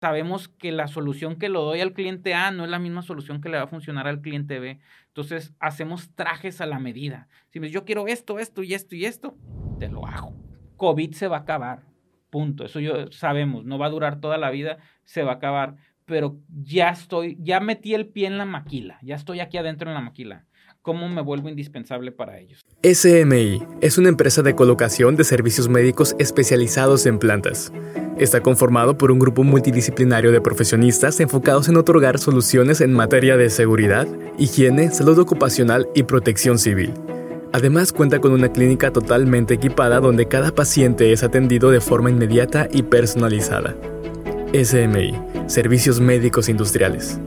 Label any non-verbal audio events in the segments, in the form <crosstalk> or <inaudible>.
sabemos que la solución que lo doy al cliente A no es la misma solución que le va a funcionar al cliente B. Entonces, hacemos trajes a la medida. Si me dices, yo quiero esto, esto y esto y esto, te lo hago. COVID se va a acabar. Punto. Eso yo sabemos, no va a durar toda la vida, se va a acabar. Pero ya estoy, ya metí el pie en la maquila, ya estoy aquí adentro en la maquila. ¿Cómo me vuelvo indispensable para ellos? SMI es una empresa de colocación de servicios médicos especializados en plantas. Está conformado por un grupo multidisciplinario de profesionistas enfocados en otorgar soluciones en materia de seguridad, higiene, salud ocupacional y protección civil. Además cuenta con una clínica totalmente equipada donde cada paciente es atendido de forma inmediata y personalizada. SMI, Servicios Médicos Industriales.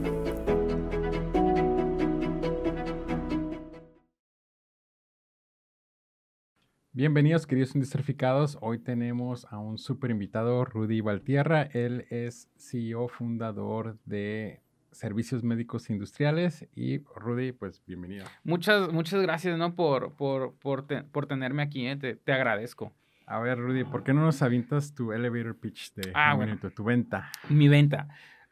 Bienvenidos, queridos industrificados. Hoy tenemos a un super invitado, Rudy Valtierra. Él es CEO fundador de Servicios Médicos Industriales. Y Rudy, pues bienvenido. Muchas, muchas gracias, ¿no? Por, por, por, por tenerme aquí, ¿eh? te, te, agradezco. A ver, Rudy, ¿por qué no nos avientas tu elevator pitch de ah, un minuto, tu venta? Mi venta.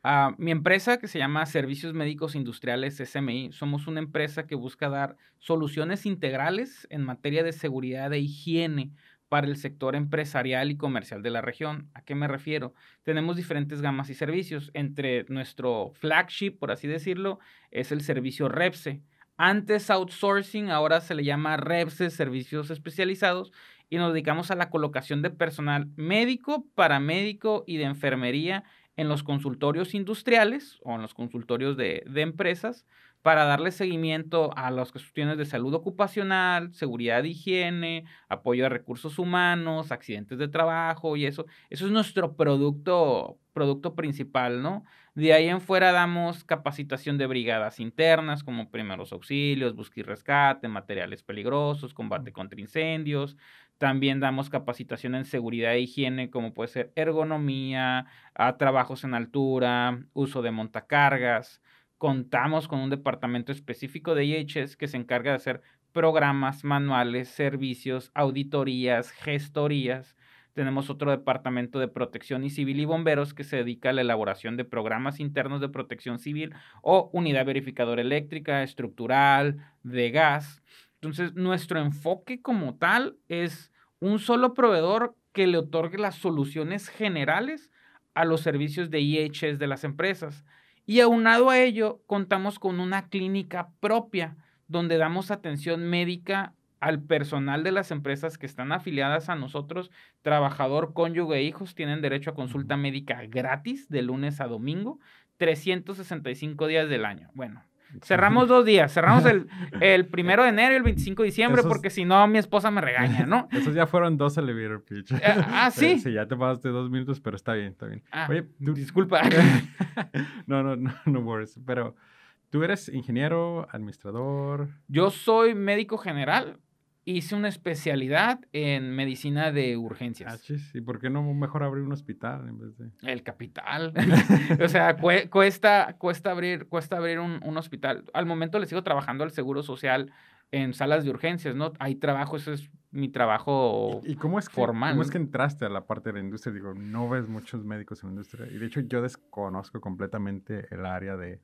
Uh, mi empresa, que se llama Servicios Médicos Industriales SMI, somos una empresa que busca dar soluciones integrales en materia de seguridad e higiene para el sector empresarial y comercial de la región. ¿A qué me refiero? Tenemos diferentes gamas y servicios. Entre nuestro flagship, por así decirlo, es el servicio REPSE. Antes outsourcing, ahora se le llama REPSE, servicios especializados, y nos dedicamos a la colocación de personal médico, paramédico y de enfermería en los consultorios industriales o en los consultorios de, empresas para darle seguimiento a las cuestiones de salud ocupacional, seguridad de higiene, apoyo a recursos humanos, accidentes de trabajo y eso. Eso es nuestro producto, producto principal, ¿no? De ahí en fuera damos capacitación de brigadas internas como primeros auxilios, búsqueda y rescate, materiales peligrosos, combate contra incendios, también damos capacitación en seguridad e higiene, como puede ser ergonomía, a trabajos en altura, uso de montacargas. Contamos con un departamento específico de IHS que se encarga de hacer programas, manuales, servicios, auditorías, gestorías. Tenemos otro departamento de protección y civil y bomberos que se dedica a la elaboración de programas internos de protección civil o unidad verificadora eléctrica, estructural, de gas. Entonces, nuestro enfoque como tal es un solo proveedor que le otorgue las soluciones generales a los servicios de IHS de las empresas. Y aunado a ello, contamos con una clínica propia donde damos atención médica al personal de las empresas que están afiliadas a nosotros, trabajador, cónyuge e hijos, tienen derecho a consulta médica gratis de lunes a domingo, 365 días del año. Bueno, Cerramos dos días. Cerramos el, <laughs> el primero de enero y el 25 de diciembre, porque si no, mi esposa me regaña, <laughs> ¿no? Esos ya fueron dos elevator pitch. Eh, ah, <laughs> sí. Sí, ya te pasaste dos minutos, pero está bien, está bien. Ah, Oye, disculpa. no, no, no, no worries. Pero, ¿tú eres ingeniero, administrador? Yo soy médico general hice una especialidad en medicina de urgencias. Ah, ¿Y por qué no mejor abrir un hospital en vez de...? El capital. <laughs> o sea, cuesta, cuesta abrir, cuesta abrir un, un, hospital. Al momento le sigo trabajando al Seguro Social en salas de urgencias, ¿no? Hay trabajo, ese es mi trabajo ¿Y, cómo es que, formal. ¿Cómo es que entraste a la parte de la industria? Digo, no ves muchos médicos en la industria. Y de hecho yo desconozco completamente el área de,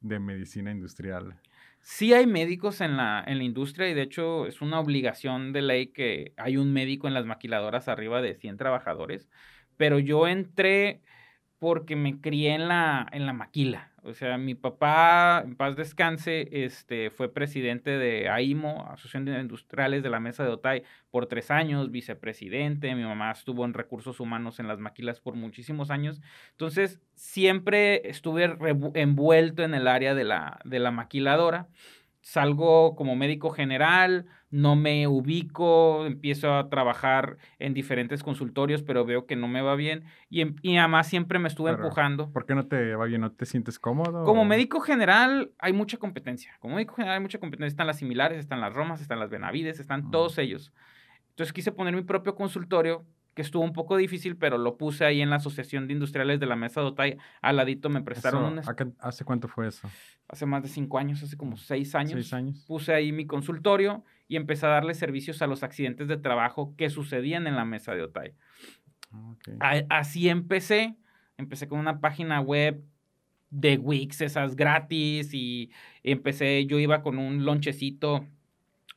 de medicina industrial. Sí hay médicos en la, en la industria y de hecho es una obligación de ley que hay un médico en las maquiladoras arriba de 100 trabajadores, pero yo entré porque me crié en la, en la maquila. O sea, mi papá, en paz descanse, este, fue presidente de AIMO, Asociación de Industriales de la Mesa de Otay, por tres años, vicepresidente. Mi mamá estuvo en recursos humanos en las maquilas por muchísimos años. Entonces, siempre estuve envuelto en el área de la, de la maquiladora salgo como médico general, no me ubico, empiezo a trabajar en diferentes consultorios, pero veo que no me va bien y, em, y además siempre me estuve empujando. ¿Por qué no te va bien? ¿No te sientes cómodo? Como médico general hay mucha competencia. Como médico general hay mucha competencia. Están las similares, están las Romas, están las Benavides, están todos ellos. Entonces quise poner mi propio consultorio que estuvo un poco difícil, pero lo puse ahí en la Asociación de Industriales de la Mesa de Otay. Al ladito me prestaron un... ¿Hace cuánto fue eso? Hace más de cinco años, hace como seis años. Seis años. Puse ahí mi consultorio y empecé a darle servicios a los accidentes de trabajo que sucedían en la Mesa de Otay. Así empecé. Empecé con una página web de Wix, esas gratis, y empecé, yo iba con un lonchecito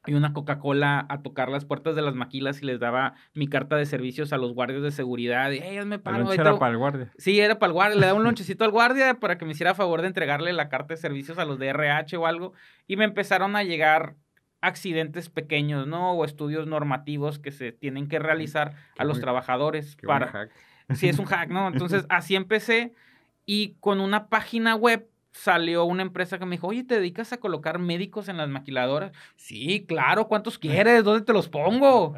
y una Coca-Cola a tocar las puertas de las maquilas y les daba mi carta de servicios a los guardias de seguridad. Y, hey, me paro. era para el guardia. Sí, era para el guardia. Le daba un lonchecito al guardia para que me hiciera favor de entregarle la carta de servicios a los de RH o algo. Y me empezaron a llegar accidentes pequeños, ¿no? O estudios normativos que se tienen que realizar a los trabajadores para... Hack. Sí, es un <laughs> hack, ¿no? Entonces, así empecé y con una página web salió una empresa que me dijo, oye, ¿te dedicas a colocar médicos en las maquiladoras? Sí, claro, ¿cuántos <laughs> quieres? ¿Dónde te los pongo?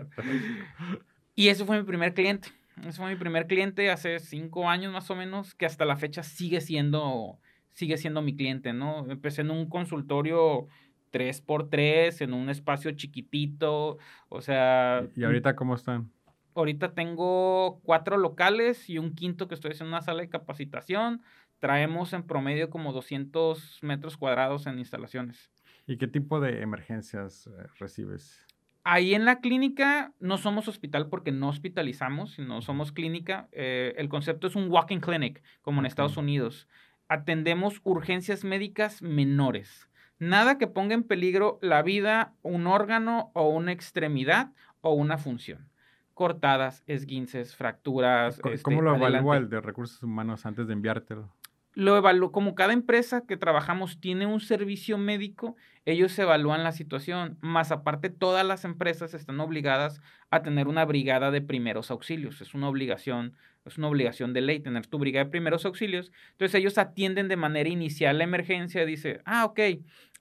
y ese fue mi primer cliente. Ese fue mi primer cliente hace cinco años más o menos, que hasta la fecha sigue siendo, sigue siendo mi cliente, ¿no? Empecé en un consultorio 3x3, en un espacio chiquitito, o sea... ¿Y ahorita cómo están? Ahorita tengo cuatro locales y un quinto que estoy haciendo una sala de capacitación traemos en promedio como 200 metros cuadrados en instalaciones. ¿Y qué tipo de emergencias eh, recibes? Ahí en la clínica no somos hospital porque no hospitalizamos, sino somos clínica. Eh, el concepto es un walking clinic, como en Estados Unidos. Atendemos urgencias médicas menores. Nada que ponga en peligro la vida, un órgano o una extremidad o una función cortadas, esguinces, fracturas. ¿Cómo, este, lo evalúa el de recursos humanos antes de enviártelo? Lo evalúo, como cada empresa que trabajamos tiene un servicio médico, ellos evalúan la situación, más aparte todas las empresas están obligadas a tener una brigada de primeros auxilios, es una obligación, es una obligación de ley tener tu brigada de primeros auxilios, entonces ellos atienden de manera inicial la emergencia, dice, ah, ok,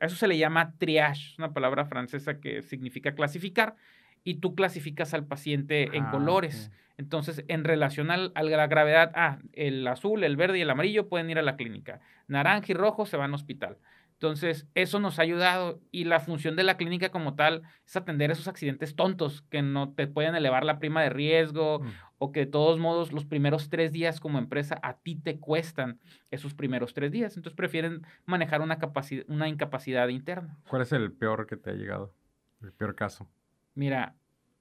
eso se le llama triage, una palabra francesa que significa clasificar, y tú clasificas al paciente en ah, colores. Entonces, en relación al, a la gravedad, ah, el azul, el verde y el amarillo pueden ir a la clínica. Naranja y rojo se van al hospital. Entonces, eso nos ha ayudado y la función de la clínica como tal es atender esos accidentes tontos que no te pueden elevar la prima de riesgo mm. o que de todos modos los primeros tres días como empresa a ti te cuestan esos primeros tres días. Entonces, prefieren manejar una, una incapacidad interna. ¿Cuál es el peor que te ha llegado? El peor caso. Mira,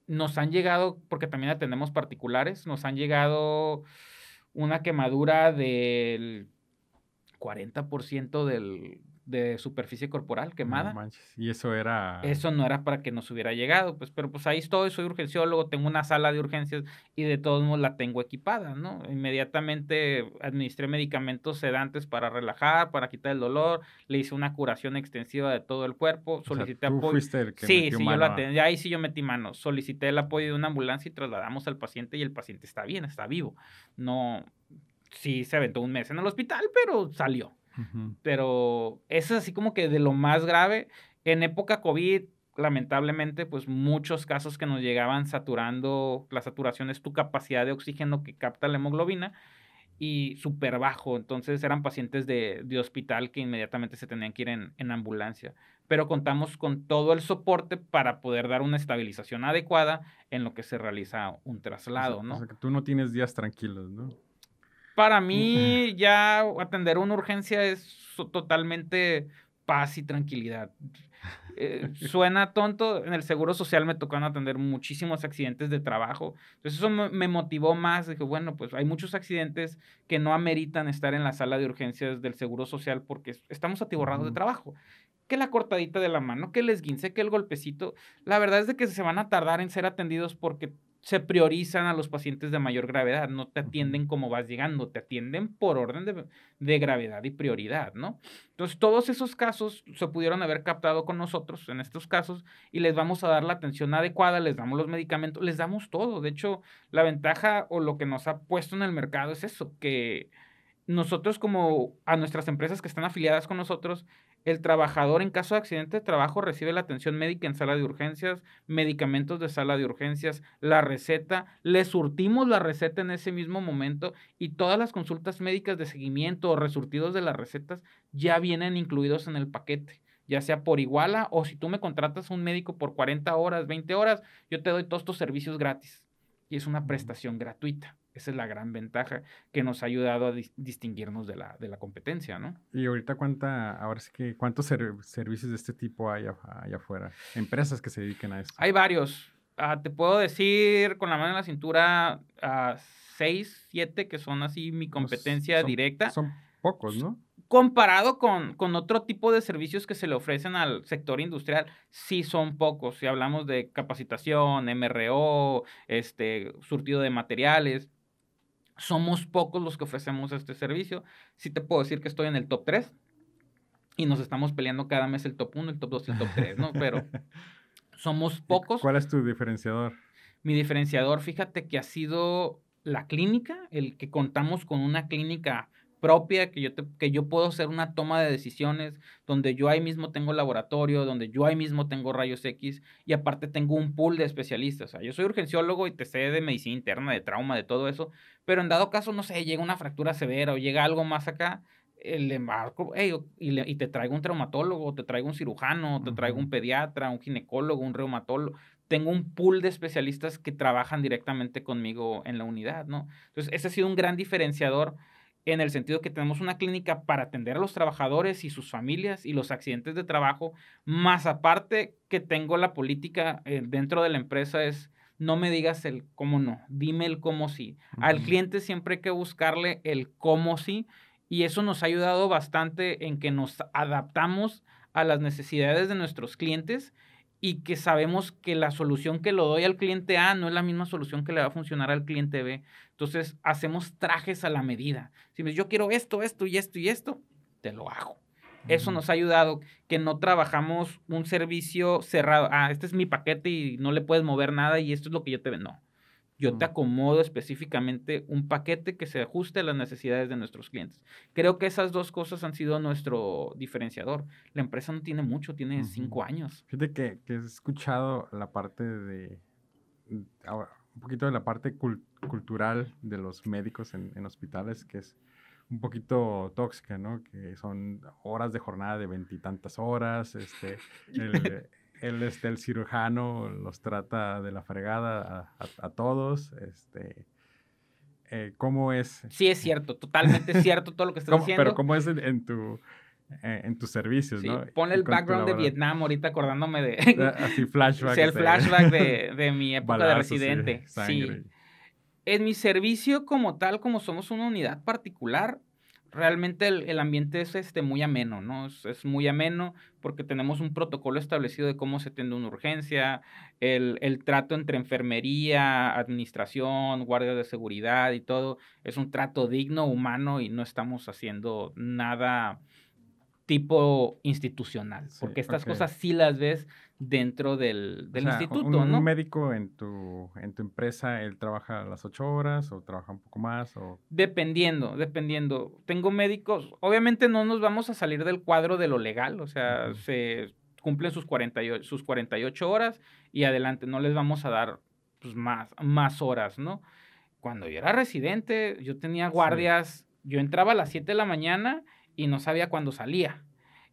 nos han llegado, porque también atendemos particulares, nos han llegado una quemadura del 40% del, de superficie corporal quemada. y eso era... Eso no era para que nos hubiera llegado, pues, pero pues ahí estoy, soy urgenciólogo, tengo una sala de urgencias y de todos modos la tengo equipada, ¿no? Inmediatamente administré medicamentos sedantes para relajar, para quitar el dolor, le hice una curación extensiva de todo el cuerpo, solicité apoyo. sí, sí, yo la tenía, ahí sí yo metí manos, solicité el apoyo de una ambulancia y trasladamos al paciente y el paciente está bien, está vivo. No, sí se aventó un mes en el hospital, pero salió. Pero eso es así como que de lo más grave. En época COVID, lamentablemente, pues muchos casos que nos llegaban saturando, la saturación es tu capacidad de oxígeno que capta la hemoglobina y súper bajo. Entonces eran pacientes de, de, hospital que inmediatamente se tenían que ir en, en, ambulancia. Pero contamos con todo el soporte para poder dar una estabilización adecuada en lo que se realiza un traslado, ¿no? O sea que tú no tienes días tranquilos, ¿no? Para mí, ya atender una urgencia es totalmente paz y tranquilidad. Eh, <laughs> suena tonto, en el Seguro Social me tocaron atender muchísimos accidentes de trabajo. Entonces eso me, motivó más. Dije, bueno, pues hay muchos accidentes que no ameritan estar en la sala de urgencias del Seguro Social porque estamos atiborrados de trabajo. Que la cortadita de la mano, que el esguince, que el golpecito. La verdad es de que se van a tardar en ser atendidos porque se priorizan a los pacientes de mayor gravedad, no te atienden como vas llegando, te atienden por orden de, gravedad y prioridad, ¿no? Entonces, todos esos casos se pudieron haber captado con nosotros en estos casos y les vamos a dar la atención adecuada, les damos los medicamentos, les damos todo. De hecho, la ventaja o lo que nos ha puesto en el mercado es eso, que nosotros como a nuestras empresas que están afiliadas con nosotros, el trabajador en caso de accidente de trabajo recibe la atención médica en sala de urgencias, medicamentos de sala de urgencias, la receta, le surtimos la receta en ese mismo momento y todas las consultas médicas de seguimiento o resurtidos de las recetas ya vienen incluidos en el paquete, ya sea por iguala o si tú me contratas un médico por 40 horas, 20 horas, yo te doy todos tus servicios gratis y es una prestación gratuita. Esa es la gran ventaja que nos ha ayudado a distinguirnos de la, de la competencia, ¿no? Y ahorita cuánta, ahora sí que, ¿cuántos servicios de este tipo hay allá afuera? Empresas que se dediquen a esto. Hay varios. Ah, te puedo decir con la mano en la cintura, uh, seis, siete que son así mi competencia directa. Son pocos, ¿no? Comparado con, con, otro tipo de servicios que se le ofrecen al sector industrial, sí son pocos. Si hablamos de capacitación, MRO, este, surtido de materiales, somos pocos los que ofrecemos este servicio. Sí te puedo decir que estoy en el top 3 y nos estamos peleando cada mes el top 1, el top 2 y el top 3, ¿no? Pero <laughs> somos pocos. ¿Cuál es tu diferenciador? Mi diferenciador, fíjate que ha sido la clínica, el que contamos con una clínica propia, que yo, que yo puedo hacer una toma de decisiones, donde yo ahí mismo tengo laboratorio, donde yo ahí mismo tengo rayos X y aparte tengo un pool de especialistas. O sea, yo soy urgenciólogo y te sé de medicina interna, de trauma, de todo eso, pero en dado caso, no sé, llega una fractura severa o llega algo más acá, le marco, y, y, te traigo un traumatólogo, te traigo un cirujano, te traigo un pediatra, un ginecólogo, un reumatólogo. Tengo un pool de especialistas que trabajan directamente conmigo en la unidad, ¿no? Entonces, ese ha sido un gran diferenciador en el sentido que tenemos una clínica para atender a los trabajadores y sus familias y los accidentes de trabajo, más aparte que tengo la política eh, dentro de la empresa es no me digas el cómo no, dime el cómo sí. Al cliente siempre hay que buscarle el cómo sí y eso nos ha ayudado bastante en que nos adaptamos a las necesidades de nuestros clientes y que sabemos que la solución que lo doy al cliente A no es la misma solución que le va a funcionar al cliente B. Entonces, hacemos trajes a la medida. Si me yo quiero esto, esto y esto y esto, te lo hago. Eso nos ha ayudado que no trabajamos un servicio cerrado. Ah, este es mi paquete y no le puedes mover nada y esto es lo que yo te vendo. No. Yo te acomodo específicamente un paquete que se ajuste a las necesidades de nuestros clientes. Creo que esas dos cosas han sido nuestro diferenciador. La empresa no tiene mucho, tiene cinco años. Fíjate que, que, he escuchado la parte de, mm, un poquito de la parte cultural de los médicos en, en hospitales, que es un poquito tóxica, ¿no? Que son horas de jornada de veintitantas horas, este, <laughs> el, el, este, el cirujano los trata de la fregada a, todos. Este, eh, ¿Cómo es? Sí, es cierto, totalmente cierto todo lo que <laughs> estás diciendo. Pero ¿cómo es en, tu, eh, en tus servicios, ¿no? Ponle el background de Vietnam ahorita acordándome de... <laughs> Así <laughs> flashback. Sí, el flashback de, de mi época de residente. Sí. En mi servicio como tal, como somos una unidad particular, realmente el, ambiente es este, muy ameno, ¿no? Es, muy ameno porque tenemos un protocolo establecido de cómo se atiende una urgencia, el, el, trato entre enfermería, administración, guardia de seguridad y todo, es un trato digno, humano y no estamos haciendo nada tipo institucional, porque estas cosas sí las ves dentro del, del instituto, un, ¿no? Un médico en tu, en tu empresa, él trabaja las ocho horas o trabaja un poco más o... Dependiendo, dependiendo. Tengo médicos, obviamente no nos vamos a salir del cuadro de lo legal, o sea, se cumplen sus 48, sus 48 horas y adelante, no les vamos a dar pues, más, más horas, ¿no? Cuando yo era residente, yo tenía guardias, yo entraba a las 7 de la mañana y no sabía cuándo salía.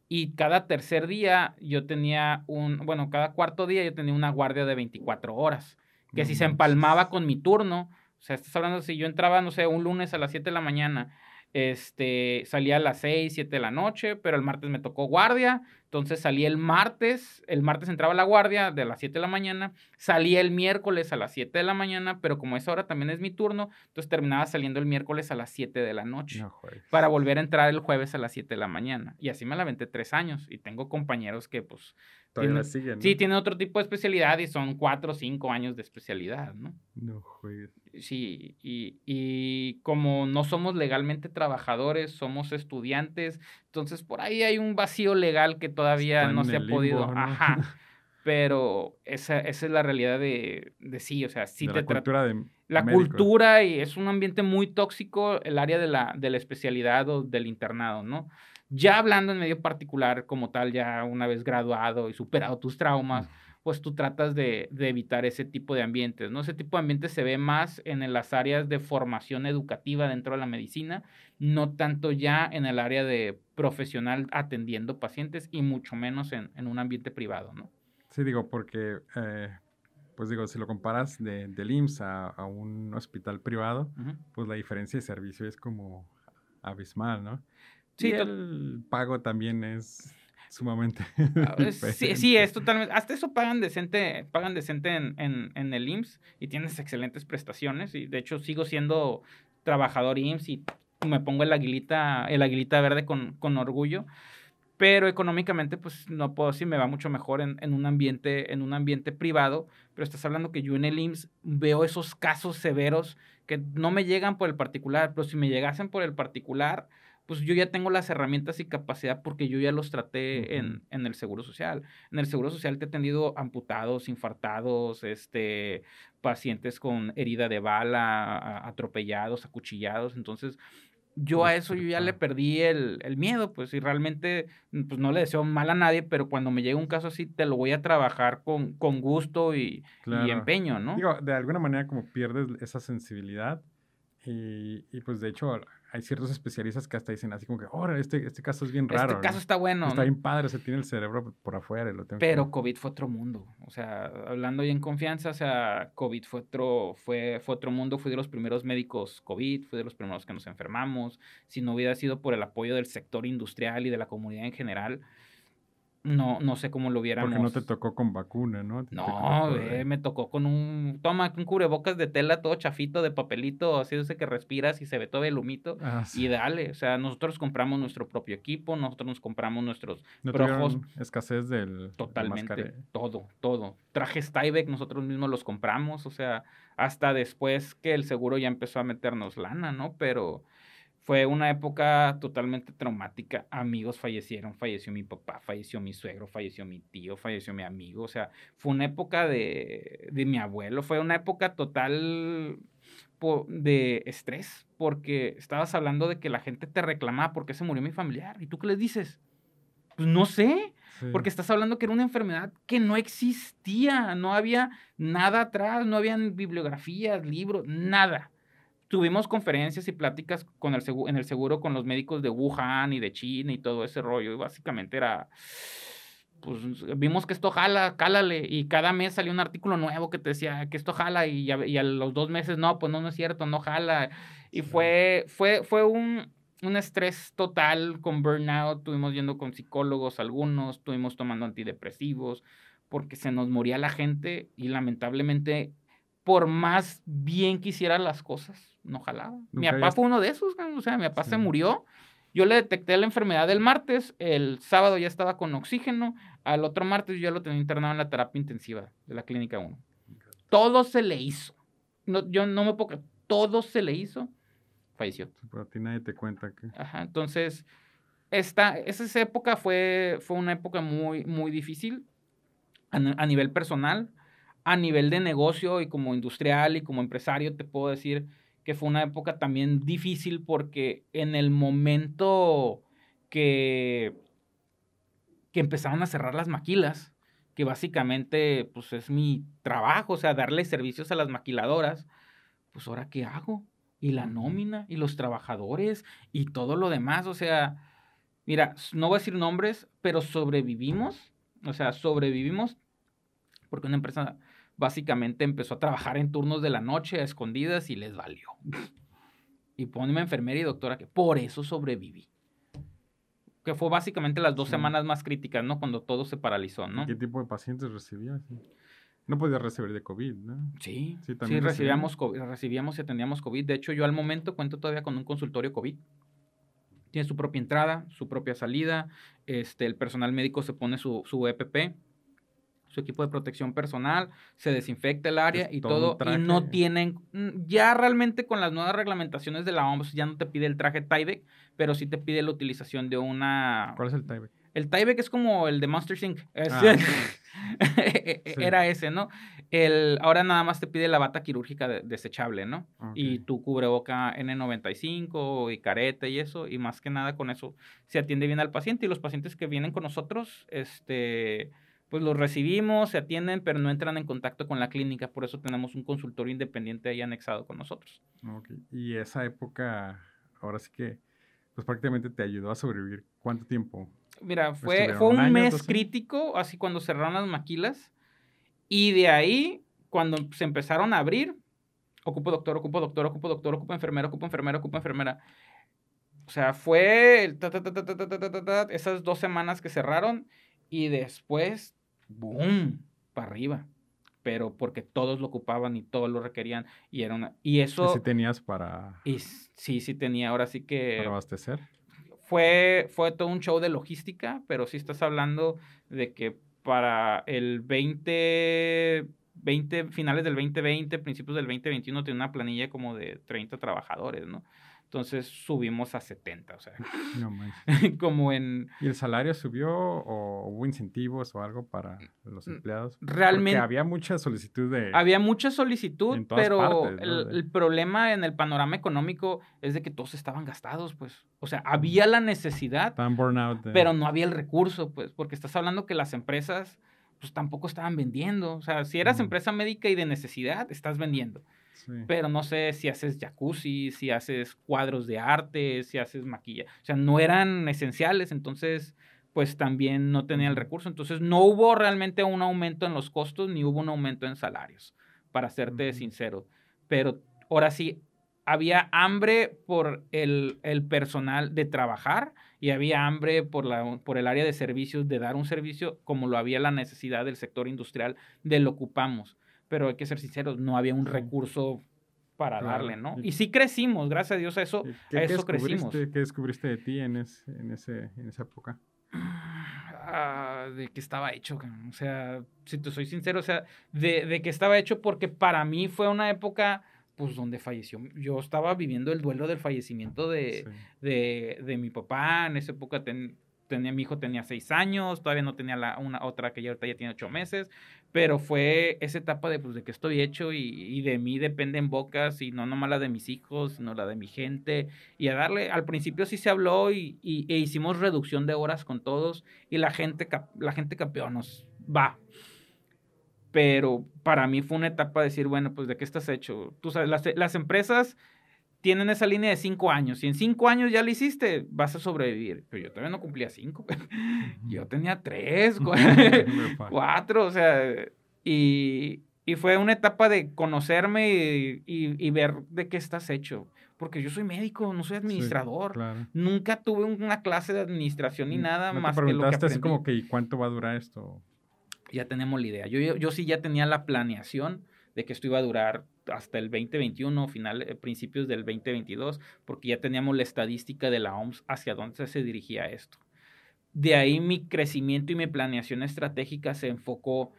Y cada tercer día yo tenía un, bueno, cada cuarto día yo tenía una guardia de 24 horas, que si se empalmaba con mi turno, o sea, estás hablando si yo entraba, no sé, un lunes a las 7 de la mañana, este, salía a las 6, 7 de la noche, pero el martes me tocó guardia, entonces salí el martes, el martes entraba a la guardia de las 7 de la mañana, salía el miércoles a las 7 de la mañana, pero como esa hora también es mi turno, entonces terminaba saliendo el miércoles a las 7 de la noche para volver a entrar el jueves a las 7 de la mañana. Y así me la aventé tres años y tengo compañeros que pues... Todavía siguen, Sí, tienen otro tipo de especialidad y son 4 o 5 años de especialidad, ¿no? No juegues. Sí, y, y como no somos legalmente trabajadores, somos estudiantes, entonces por ahí hay un vacío legal que todavía no se ha podido. Ajá. <laughs> Pero esa, esa, es la realidad de, de sí, o sea, sí te la cultura de La cultura y es un ambiente muy tóxico el área de la, de la especialidad o del internado, ¿no? Ya hablando en medio particular como tal, ya una vez graduado y superado tus traumas, pues tú tratas de, de, evitar ese tipo de ambientes, ¿no? Ese tipo de ambientes se ve más en las áreas de formación educativa dentro de la medicina, no tanto ya en el área de profesional atendiendo pacientes y mucho menos en, en un ambiente privado, ¿no? Sí, digo, porque, eh, pues digo, si lo comparas de, del IMSS a, a, un hospital privado, pues la diferencia de servicio es como abismal, ¿no? Sí, y el pago también es sumamente. <laughs> Ah, sí, sí, es totalmente. Hasta eso pagan decente, pagan decente en, en, en, el IMSS y tienes excelentes prestaciones. Y de hecho, sigo siendo trabajador IMSS y me pongo el aguilita, el aguilita verde con, con orgullo. Pero económicamente, pues no puedo decir, me va mucho mejor en, en, un ambiente, en un ambiente privado. Pero estás hablando que yo en el IMSS veo esos casos severos que no me llegan por el particular, pero si me llegasen por el particular, pues yo ya tengo las herramientas y capacidad porque yo ya los traté en, en, el Seguro Social. En el Seguro Social te he atendido amputados, infartados, este, pacientes con herida de bala, atropellados, acuchillados. Entonces, yo a eso yo ya le perdí el, el, miedo, pues, y realmente, pues, no le deseo mal a nadie, pero cuando me llega un caso así, te lo voy a trabajar con, con gusto y, y empeño, ¿no? Digo, de alguna manera como pierdes esa sensibilidad y, y pues, de hecho, hay ciertos especialistas que hasta dicen así como que, ahora, este, este caso es bien este raro. Este caso está bueno. Está bien padre, se tiene el cerebro por afuera. lo tengo Pero COVID fue otro mundo. O sea, hablando y en confianza, o sea, COVID fue otro, fue, fue otro mundo. Fui de los primeros médicos COVID, fui de los primeros que nos enfermamos. Si no hubiera sido por el apoyo del sector industrial y de la comunidad en general, no, no sé cómo lo hubiéramos. Porque no te tocó con vacuna, ¿no? No, me tocó con un. Toma, un cubrebocas de tela todo chafito de papelito, así ese que respiras y se ve todo el humito. Ah, y dale. O sea, nosotros compramos nuestro propio equipo, nosotros nos compramos nuestros ¿No projos. escasez del. Totalmente. todo, todo. Trajes Tyvek, nosotros mismos los compramos. O sea, hasta después que el seguro ya empezó a meternos lana, ¿no? Pero fue una época totalmente traumática. Amigos fallecieron, falleció mi papá, falleció mi suegro, falleció mi tío, falleció mi amigo. O sea, fue una época de, de mi abuelo, fue una época total de estrés, porque estabas hablando de que la gente te reclamaba porque se murió mi familiar. ¿Y tú qué les dices? Pues no sé, porque estás hablando que era una enfermedad que no existía, no había nada atrás, no habían bibliografías, libros, nada tuvimos conferencias y pláticas con el en el seguro con los médicos de Wuhan y de China y todo ese rollo. Y básicamente era, pues vimos que esto jala, cálale. Y cada mes salió un artículo nuevo que te decía que esto jala y, a, los dos meses, no, pues no, no es cierto, no jala. Y fue, fue, fue un, un estrés total con burnout. Estuvimos yendo con psicólogos algunos, estuvimos tomando antidepresivos porque se nos moría la gente y lamentablemente por más bien que hiciera las cosas, no jalaba. Mi papá fue uno de esos, o sea, mi papá se murió. Yo le detecté la enfermedad el martes, el sábado ya estaba con oxígeno, al otro martes yo ya lo tenía internado en la terapia intensiva de la clínica 1. Todo se le hizo. No, yo no me puedo todo se le hizo, falleció. Pero a ti nadie te cuenta que... Ajá, entonces, esta, esa época fue, fue una época muy, muy difícil a, a nivel personal, a nivel de negocio y como industrial y como empresario, te puedo decir que fue una época también difícil porque en el momento que, que empezaron a cerrar las maquilas, que básicamente pues es mi trabajo, o sea, darle servicios a las maquiladoras, pues ahora qué hago? Y la nómina, y los trabajadores, y todo lo demás, o sea, mira, no voy a decir nombres, pero sobrevivimos, o sea, sobrevivimos porque una empresa básicamente empezó a trabajar en turnos de la noche a escondidas y les valió. y ponme enfermera y doctora que por eso sobreviví. Que fue básicamente las dos semanas más críticas, ¿no? Cuando todo se paralizó, ¿no? ¿Qué tipo de pacientes recibías? No podías recibir de COVID, ¿no? Sí, sí, sí recibíamos, recibíamos y atendíamos COVID. De hecho, yo al momento cuento todavía con un consultorio COVID. Tiene su propia entrada, su propia salida. Este, el personal médico se pone su, su EPP su equipo de protección personal, se desinfecta el área y todo, y no tienen, mm, ya realmente con las nuevas reglamentaciones de la OMS ya no te pide el traje Tyvek, pero sí te pide la utilización de una... ¿Cuál es el Tyvek? El Tyvek es como el de Monster Inc. Ah, <laughs> e, e, era ese, ¿no? El, ahora nada más te pide la bata quirúrgica desechable, ¿no? Y tu cubreboca N95 y careta y eso, y más que nada con eso se atiende bien al paciente. Y los pacientes que vienen con nosotros, este pues los recibimos, se atienden, pero no entran en contacto con la clínica, por eso tenemos un consultorio independiente ahí anexado con nosotros. Y esa época, ahora sí que, pues prácticamente te ayudó a sobrevivir. ¿Cuánto tiempo? Mira, fue, fue un, mes crítico, así cuando cerraron las maquilas, y de ahí, cuando se empezaron a abrir, ocupo doctor, ocupo doctor, ocupo doctor, ocupo enfermera, ocupo enfermera, ocupo enfermera. O sea, fue esas dos semanas que cerraron y después, ¡boom! Para arriba. Pero porque todos lo ocupaban y todos lo requerían. Y era una. Y eso. ¿Y si tenías para. Y sí, sí tenía. Ahora sí que. Para abastecer. Fue, fue todo un show de logística, pero sí estás hablando de que para el 20, 20, finales del 2020, principios del 2021, tenía una planilla como de 30 trabajadores, ¿no? Entonces subimos a 70, o sea, no <laughs> como en... ¿Y el salario subió o hubo incentivos o algo para los mm, empleados? Realmente... Porque había mucha solicitud de... Había mucha solicitud, pero el, problema en el panorama económico es de que todos estaban gastados, pues. O sea, había la necesidad, pero no había el recurso, pues, porque estás hablando que las empresas, pues tampoco estaban vendiendo. O sea, si eras empresa médica y de necesidad, estás vendiendo. Pero no sé si haces jacuzzi, si haces cuadros de arte, si haces maquilla. O sea, no eran esenciales, entonces pues también no tenía el recurso. Entonces no hubo realmente un aumento en los costos ni hubo un aumento en salarios, para serte sincero. Pero ahora sí, había hambre por el, el, personal de trabajar y había hambre por, la, por el área de servicios de dar un servicio como lo había la necesidad del sector industrial de lo ocupamos pero hay que ser sinceros, no había un recurso para darle, ¿no? Y sí crecimos, gracias a Dios a eso, a eso crecimos. ¿Qué descubriste de ti en, en, ese, en esa época? Ah, de que estaba hecho, o sea, si te soy sincero, o sea, de, de, que estaba hecho porque para mí fue una época, pues, donde falleció, yo estaba viviendo el duelo del fallecimiento de, de, de mi papá, en esa época ten, tenía, mi hijo tenía seis años, todavía no tenía la, una otra que ya ahorita ya tiene ocho meses, pero fue esa etapa de, pues, de que estoy hecho y, de mí dependen bocas y no nomás la de mis hijos, sino la de mi gente. Y a darle, al principio sí se habló y, e hicimos reducción de horas con todos y la gente, la gente campeón nos va. Pero para mí fue una etapa de decir, bueno, pues de qué estás hecho. Tú sabes, las, las empresas tienen esa línea de cinco años. Si en cinco años ya lo hiciste, vas a sobrevivir. Pero yo todavía no cumplía cinco. yo tenía tres, <laughs> cuatro, o sea, y, fue una etapa de conocerme y, ver de qué estás hecho. Porque yo soy médico, no soy administrador. Nunca tuve una clase de administración ni nada más que lo que así como que, ¿y cuánto va a durar esto? Ya tenemos la idea. Yo, yo sí ya tenía la planeación de que esto iba a durar hasta el 2021, final, eh, principios del 2022, porque ya teníamos la estadística de la OMS hacia dónde se dirigía esto. De ahí mi crecimiento y mi planeación estratégica se enfocó,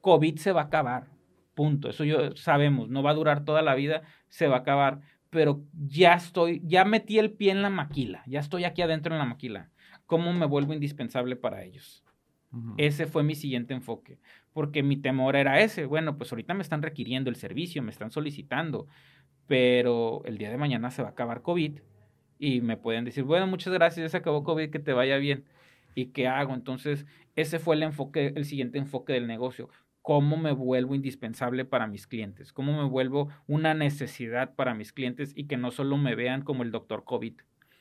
COVID se va a acabar, punto, eso yo sabemos, no va a durar toda la vida, se va a acabar, pero ya estoy, ya metí el pie en la maquila, ya estoy aquí adentro en la maquila. ¿Cómo me vuelvo indispensable para ellos? Ese fue mi siguiente enfoque, porque mi temor era ese, bueno, pues ahorita me están requiriendo el servicio, me están solicitando, pero el día de mañana se va a acabar COVID y me pueden decir, bueno, muchas gracias, ya se acabó COVID, que te vaya bien. ¿Y qué hago? Entonces, ese fue el enfoque, el siguiente enfoque del negocio. ¿Cómo me vuelvo indispensable para mis clientes? ¿Cómo me vuelvo una necesidad para mis clientes y que no solo me vean como el doctor COVID?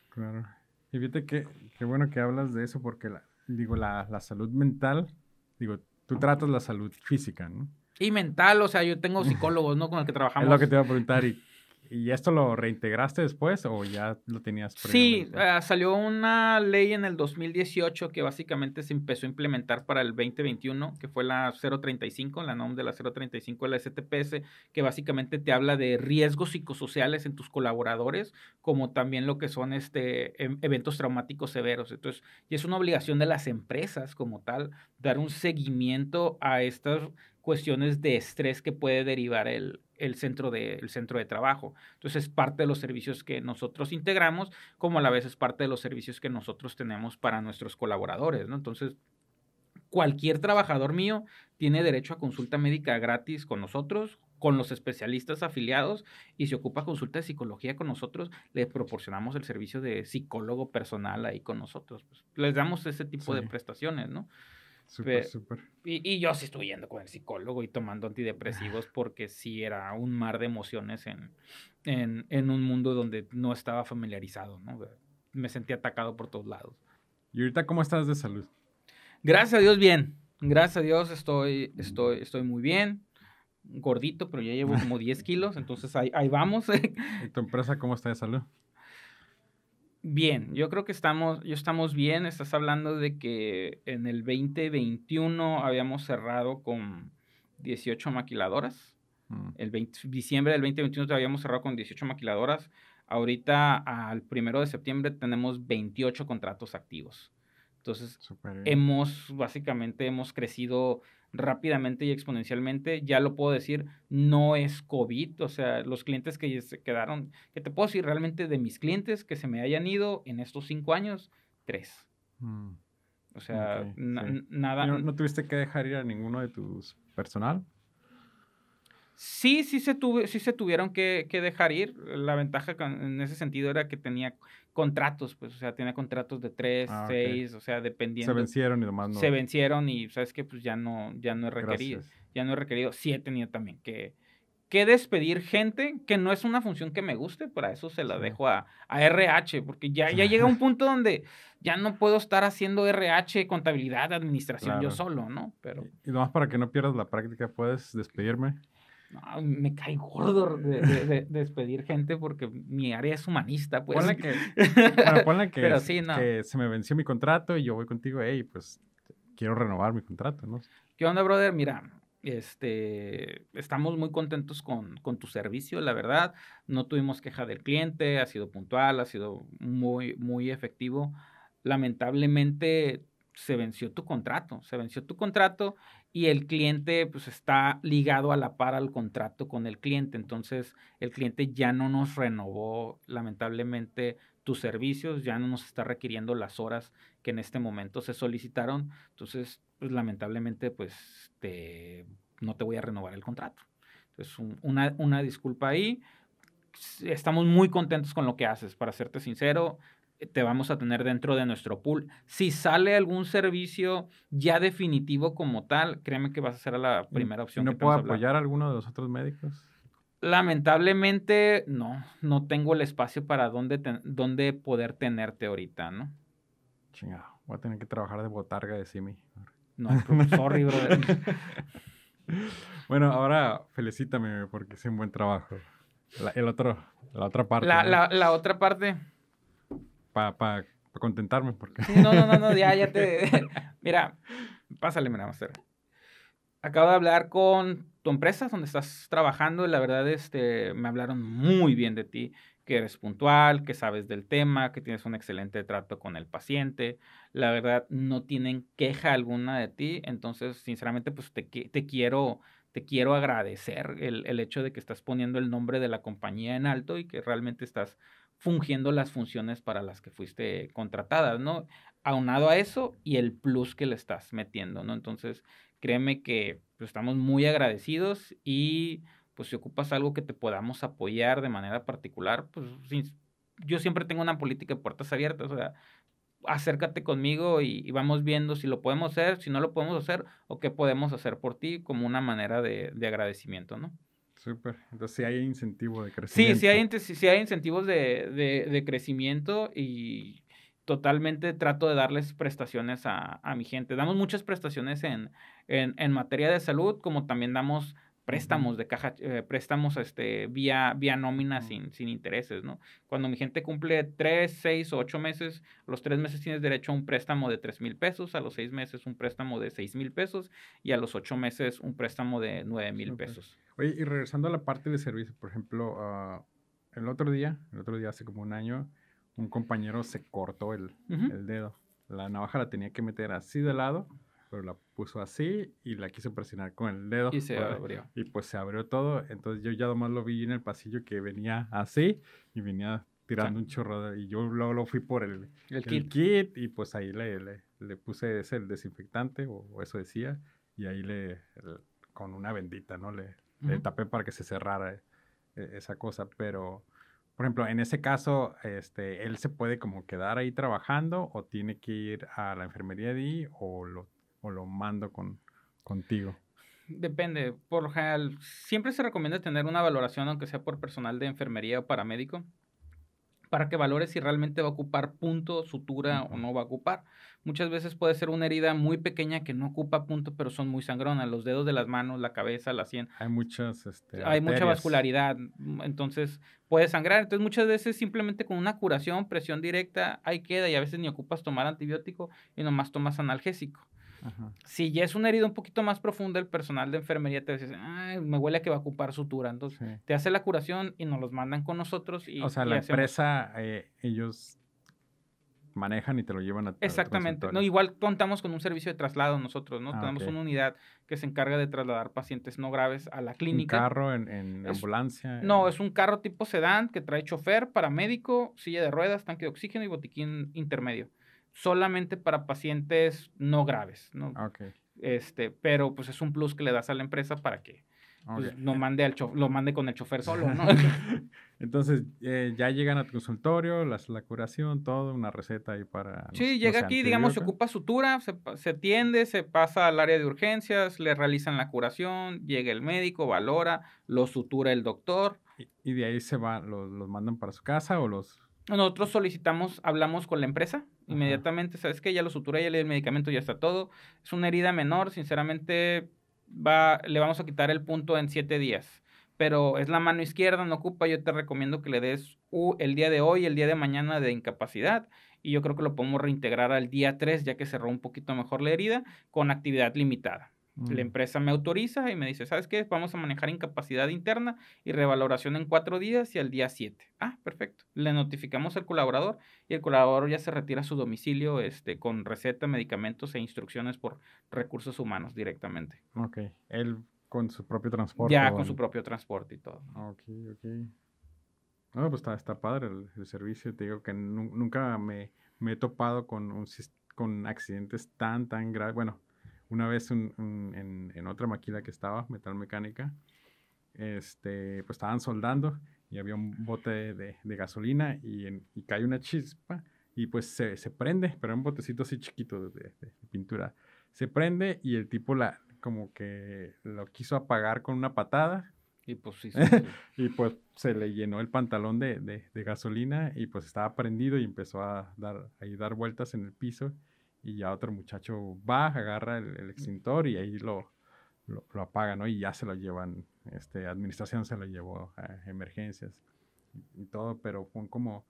Claro. Y fíjate que qué bueno que hablas de eso porque la, digo, la, la salud mental, digo, tú tratas la salud física, ¿no? Y mental, o sea, yo tengo psicólogos, ¿no? Con el que trabajamos. <laughs> Es lo que te iba a preguntar. ¿Y ¿Y esto lo reintegraste después o ya lo tenías? Sí, uh, salió una ley en el 2018 que básicamente se empezó a implementar para el 2021, que fue la 035, la NOM de la 035 de la STPS, que básicamente te habla de riesgos psicosociales en tus colaboradores, como también lo que son este, em, eventos traumáticos severos. Entonces, y es una obligación de las empresas como tal dar un seguimiento a estas cuestiones de estrés que puede derivar el, el centro, de, el centro de trabajo. Entonces es parte de los servicios que nosotros integramos, como a la vez es parte de los servicios que nosotros tenemos para nuestros colaboradores, ¿no? Entonces, cualquier trabajador mío tiene derecho a consulta médica gratis con nosotros, con los especialistas afiliados y si ocupa consulta de psicología con nosotros, le proporcionamos el servicio de psicólogo personal ahí con nosotros. Pues, les damos ese tipo de prestaciones, ¿no? Súper, súper. Y, y, yo sí estoy yendo con el psicólogo y tomando antidepresivos porque sí era un mar de emociones en, en, en, un mundo donde no estaba familiarizado, ¿no? Me sentí atacado por todos lados. ¿Y ahorita cómo estás de salud? Gracias a Dios, bien. Gracias a Dios estoy, estoy, estoy muy bien. Gordito, pero ya llevo como 10 kilos, entonces ahí, ahí vamos. ¿Y tu empresa cómo está de salud? Bien, yo creo que estamos, yo estamos bien. Estás hablando de que en el 2021 habíamos cerrado con 18 maquiladoras. Mm. El diciembre del 2021 habíamos cerrado con 18 maquiladoras. Ahorita al primero de septiembre tenemos 28 contratos activos. Entonces, hemos, básicamente, hemos crecido rápidamente y exponencialmente. Ya lo puedo decir, no es COVID. O sea, los clientes que se quedaron, que te puedo decir realmente de mis clientes que se me hayan ido en estos cinco años, tres. Mm. O sea, nada. ¿No, tuviste que dejar ir a ninguno de tus personal? Sí, sí se, tuve, sí se tuvieron que, dejar ir. La ventaja en ese sentido era que tenía contratos, pues, o sea, tenía contratos de tres, ah, seis, o sea, dependiendo. Se vencieron y demás no. Se vencieron y, ¿sabes que Pues ya no, ya no he requerido. Ya no he requerido. Sí he tenido también que, que despedir gente que no es una función que me guste, para eso se la dejo a, a, RH, porque ya, ya llega un <laughs> punto donde ya no puedo estar haciendo RH, contabilidad, administración yo solo, ¿no? Pero... Y nomás para que no pierdas la práctica, ¿puedes despedirme? Me cae gordo de, despedir gente porque mi área es humanista, pues. Ponle <laughs> que, ponle que, que, se me venció mi contrato y yo voy contigo, hey, pues quiero renovar mi contrato, ¿no? ¿Qué onda, brother? Mira, este, estamos muy contentos con, con, tu servicio, la verdad. No tuvimos queja del cliente, ha sido puntual, ha sido muy, muy efectivo. Lamentablemente se venció tu contrato, se venció tu contrato y el cliente pues está ligado a la par al contrato con el cliente. Entonces el cliente ya no nos renovó lamentablemente tus servicios, ya no nos está requiriendo las horas que en este momento se solicitaron. Entonces pues lamentablemente pues te, no te voy a renovar el contrato. Entonces una, una disculpa ahí. Estamos muy contentos con lo que haces, para serte sincero te vamos a tener dentro de nuestro pool. Si sale algún servicio ya definitivo como tal, créeme que vas a ser la primera opción. ¿No puedo apoyar a alguno de los otros médicos? Lamentablemente, no, no tengo el espacio para dónde, dónde poder tenerte ahorita, ¿no? Chingado, voy a tener que trabajar de botarga de Simi. No, sorry, brother. <laughs> bueno, ahora felicítame porque es un buen trabajo. La, el otro, la otra parte. La, la, la otra parte para contentarme. Porque... no, no, no, no, ya, ya te... <laughs> mira, pásale, mira, hacer. Acabo de hablar con tu empresa donde estás trabajando y la verdad este, me hablaron muy bien de ti, que eres puntual, que sabes del tema, que tienes un excelente trato con el paciente. La verdad, no tienen queja alguna de ti. Entonces, sinceramente, pues te, te quiero te quiero agradecer el, el, hecho de que estás poniendo el nombre de la compañía en alto y que realmente estás fungiendo las funciones para las que fuiste contratada, ¿no? Aunado a eso y el plus que le estás metiendo, ¿no? Entonces, créeme que pues, estamos muy agradecidos y pues si ocupas algo que te podamos apoyar de manera particular, pues yo siempre tengo una política de puertas abiertas, o sea, acércate conmigo y, vamos viendo si lo podemos hacer, si no lo podemos hacer o qué podemos hacer por ti como una manera de, de agradecimiento, ¿no? Súper. Entonces sí hay incentivo de crecimiento. Sí, sí hay, sí hay incentivos de, de, de, crecimiento y totalmente trato de darles prestaciones a, a mi gente. Damos muchas prestaciones en, en, en, materia de salud, como también damos préstamos de caja, eh, préstamos este, vía, vía nómina sin, sin intereses, ¿no? Cuando mi gente cumple tres, seis o ocho meses, los tres meses tienes derecho a un préstamo de tres mil pesos, a los seis meses un préstamo de seis mil pesos y a los ocho meses un préstamo de nueve mil pesos. Oye, y regresando a la parte de servicio, por ejemplo, uh, el otro día, el otro día hace como un año, un compañero se cortó el, el dedo. La navaja la tenía que meter así de lado pero la puso así y la quiso presionar con el dedo. Y se abrió. Y pues se abrió todo. Entonces yo ya nomás lo vi en el pasillo que venía así y venía tirando un chorro. y yo luego lo fui por el, el, kit. y pues ahí le, le, le puse ese el desinfectante o, eso decía. Y ahí le, con una bendita, ¿no? Le, le tapé para que se cerrara eh, esa cosa. Pero, por ejemplo, en ese caso, este, él se puede como quedar ahí trabajando o tiene que ir a la enfermería de ahí o lo o lo mando con, contigo? Depende. Por lo general, siempre se recomienda tener una valoración, aunque sea por personal de enfermería o paramédico, para que valores si realmente va a ocupar punto, sutura o no va a ocupar. Muchas veces puede ser una herida muy pequeña que no ocupa punto, pero son muy sangronas, los dedos de las manos, la cabeza, la sien. Hay muchas, este, Hay mucha vascularidad, mm, entonces puede sangrar. Entonces muchas veces simplemente con una curación, presión directa, ahí queda y a veces ni ocupas tomar antibiótico y nomás tomas analgésico. Si ya es una herida un poquito más profunda, el personal de enfermería te dice, Ay, me huele a que va a ocupar sutura. Entonces, te hace la curación y nos los mandan con nosotros. Y, o sea, la empresa, eh, ellos manejan y te lo llevan a Exactamente. No, igual contamos con un servicio de traslado nosotros, ¿no? Ah, Tenemos una unidad que se encarga de trasladar pacientes no graves a la clínica. ¿Un carro en, ambulancia? No, es un carro tipo sedán que trae chofer, paramédico, silla de ruedas, tanque de oxígeno y botiquín intermedio solamente para pacientes no graves, ¿no? Este, pero pues es un plus que le das a la empresa para que pues, no mande al lo mande con el chofer solo, ¿no? <laughs> Entonces, eh, ya llegan a tu consultorio, la, la curación, todo, una receta ahí para... Sí, llega aquí, digamos, se ocupa sutura, se, se atiende, se pasa al área de urgencias, le realizan la curación, llega el médico, valora, lo sutura el doctor. ¿Y, de ahí se va, los, los mandan para su casa o los...? Nosotros solicitamos, hablamos con la empresa, inmediatamente, ¿sabes qué? Ya lo sutura, ya le el medicamento, ya está todo. Es una herida menor, sinceramente, va, le vamos a quitar el punto en siete días. Pero es la mano izquierda, no ocupa, yo te recomiendo que le des el día de hoy, el día de mañana de incapacidad. Y yo creo que lo podemos reintegrar al día 3, ya que cerró un poquito mejor la herida, con actividad limitada. La mm. empresa me autoriza y me dice, ¿sabes qué? Vamos a manejar incapacidad interna y revaloración en cuatro días y al día siete. Ah, perfecto. Le notificamos al colaborador y el colaborador ya se retira a su domicilio este, con receta, medicamentos e instrucciones por recursos humanos directamente. Ok. Él con su propio transporte. Ya, con su propio transporte y todo. Ok, ok. No, pues está, está padre el, servicio. Te digo que nunca me, me, he topado con, un, con accidentes tan, tan graves. Bueno, una vez en, en, otra maquila que estaba, metal mecánica, este, pues estaban soldando y había un bote de, de gasolina y, y, cae una chispa y pues se, se, prende, pero un botecito así chiquito de, de, pintura. Se prende y el tipo la, como que lo quiso apagar con una patada. Y pues sí, <laughs> y pues se le llenó el pantalón de, de, gasolina y pues estaba prendido y empezó a dar, a dar vueltas en el piso y ya otro muchacho va, agarra el, extintor y ahí lo, lo, apaga, ¿no? Y ya se lo llevan, este, administración se lo llevó a emergencias y, todo, pero fue como,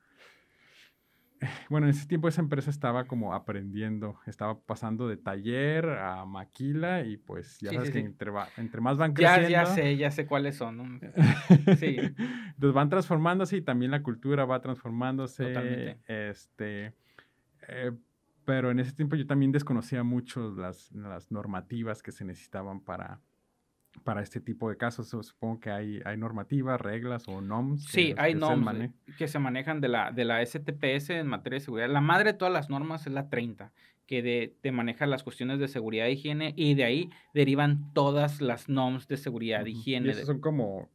<sighs> bueno, en ese tiempo esa empresa estaba como aprendiendo, estaba pasando de taller a maquila y pues ya sabes que Entre, entre, más van creciendo. Ya, ya sé, ya sé cuáles son. ¿no? <laughs> sí. Entonces van transformándose y también la cultura va transformándose. Totalmente. Este, eh, pero en ese tiempo yo también desconocía mucho las, las normativas que se necesitaban para, para este tipo de casos. Supongo que hay, hay normativas, reglas o NOMS. Sí, hay NOMS que se manejan de la, de la STPS en materia de seguridad. La madre de todas las normas es la 30, que de, te maneja las cuestiones de seguridad e higiene y de ahí derivan todas las NOMS de seguridad e higiene. Y esos son como,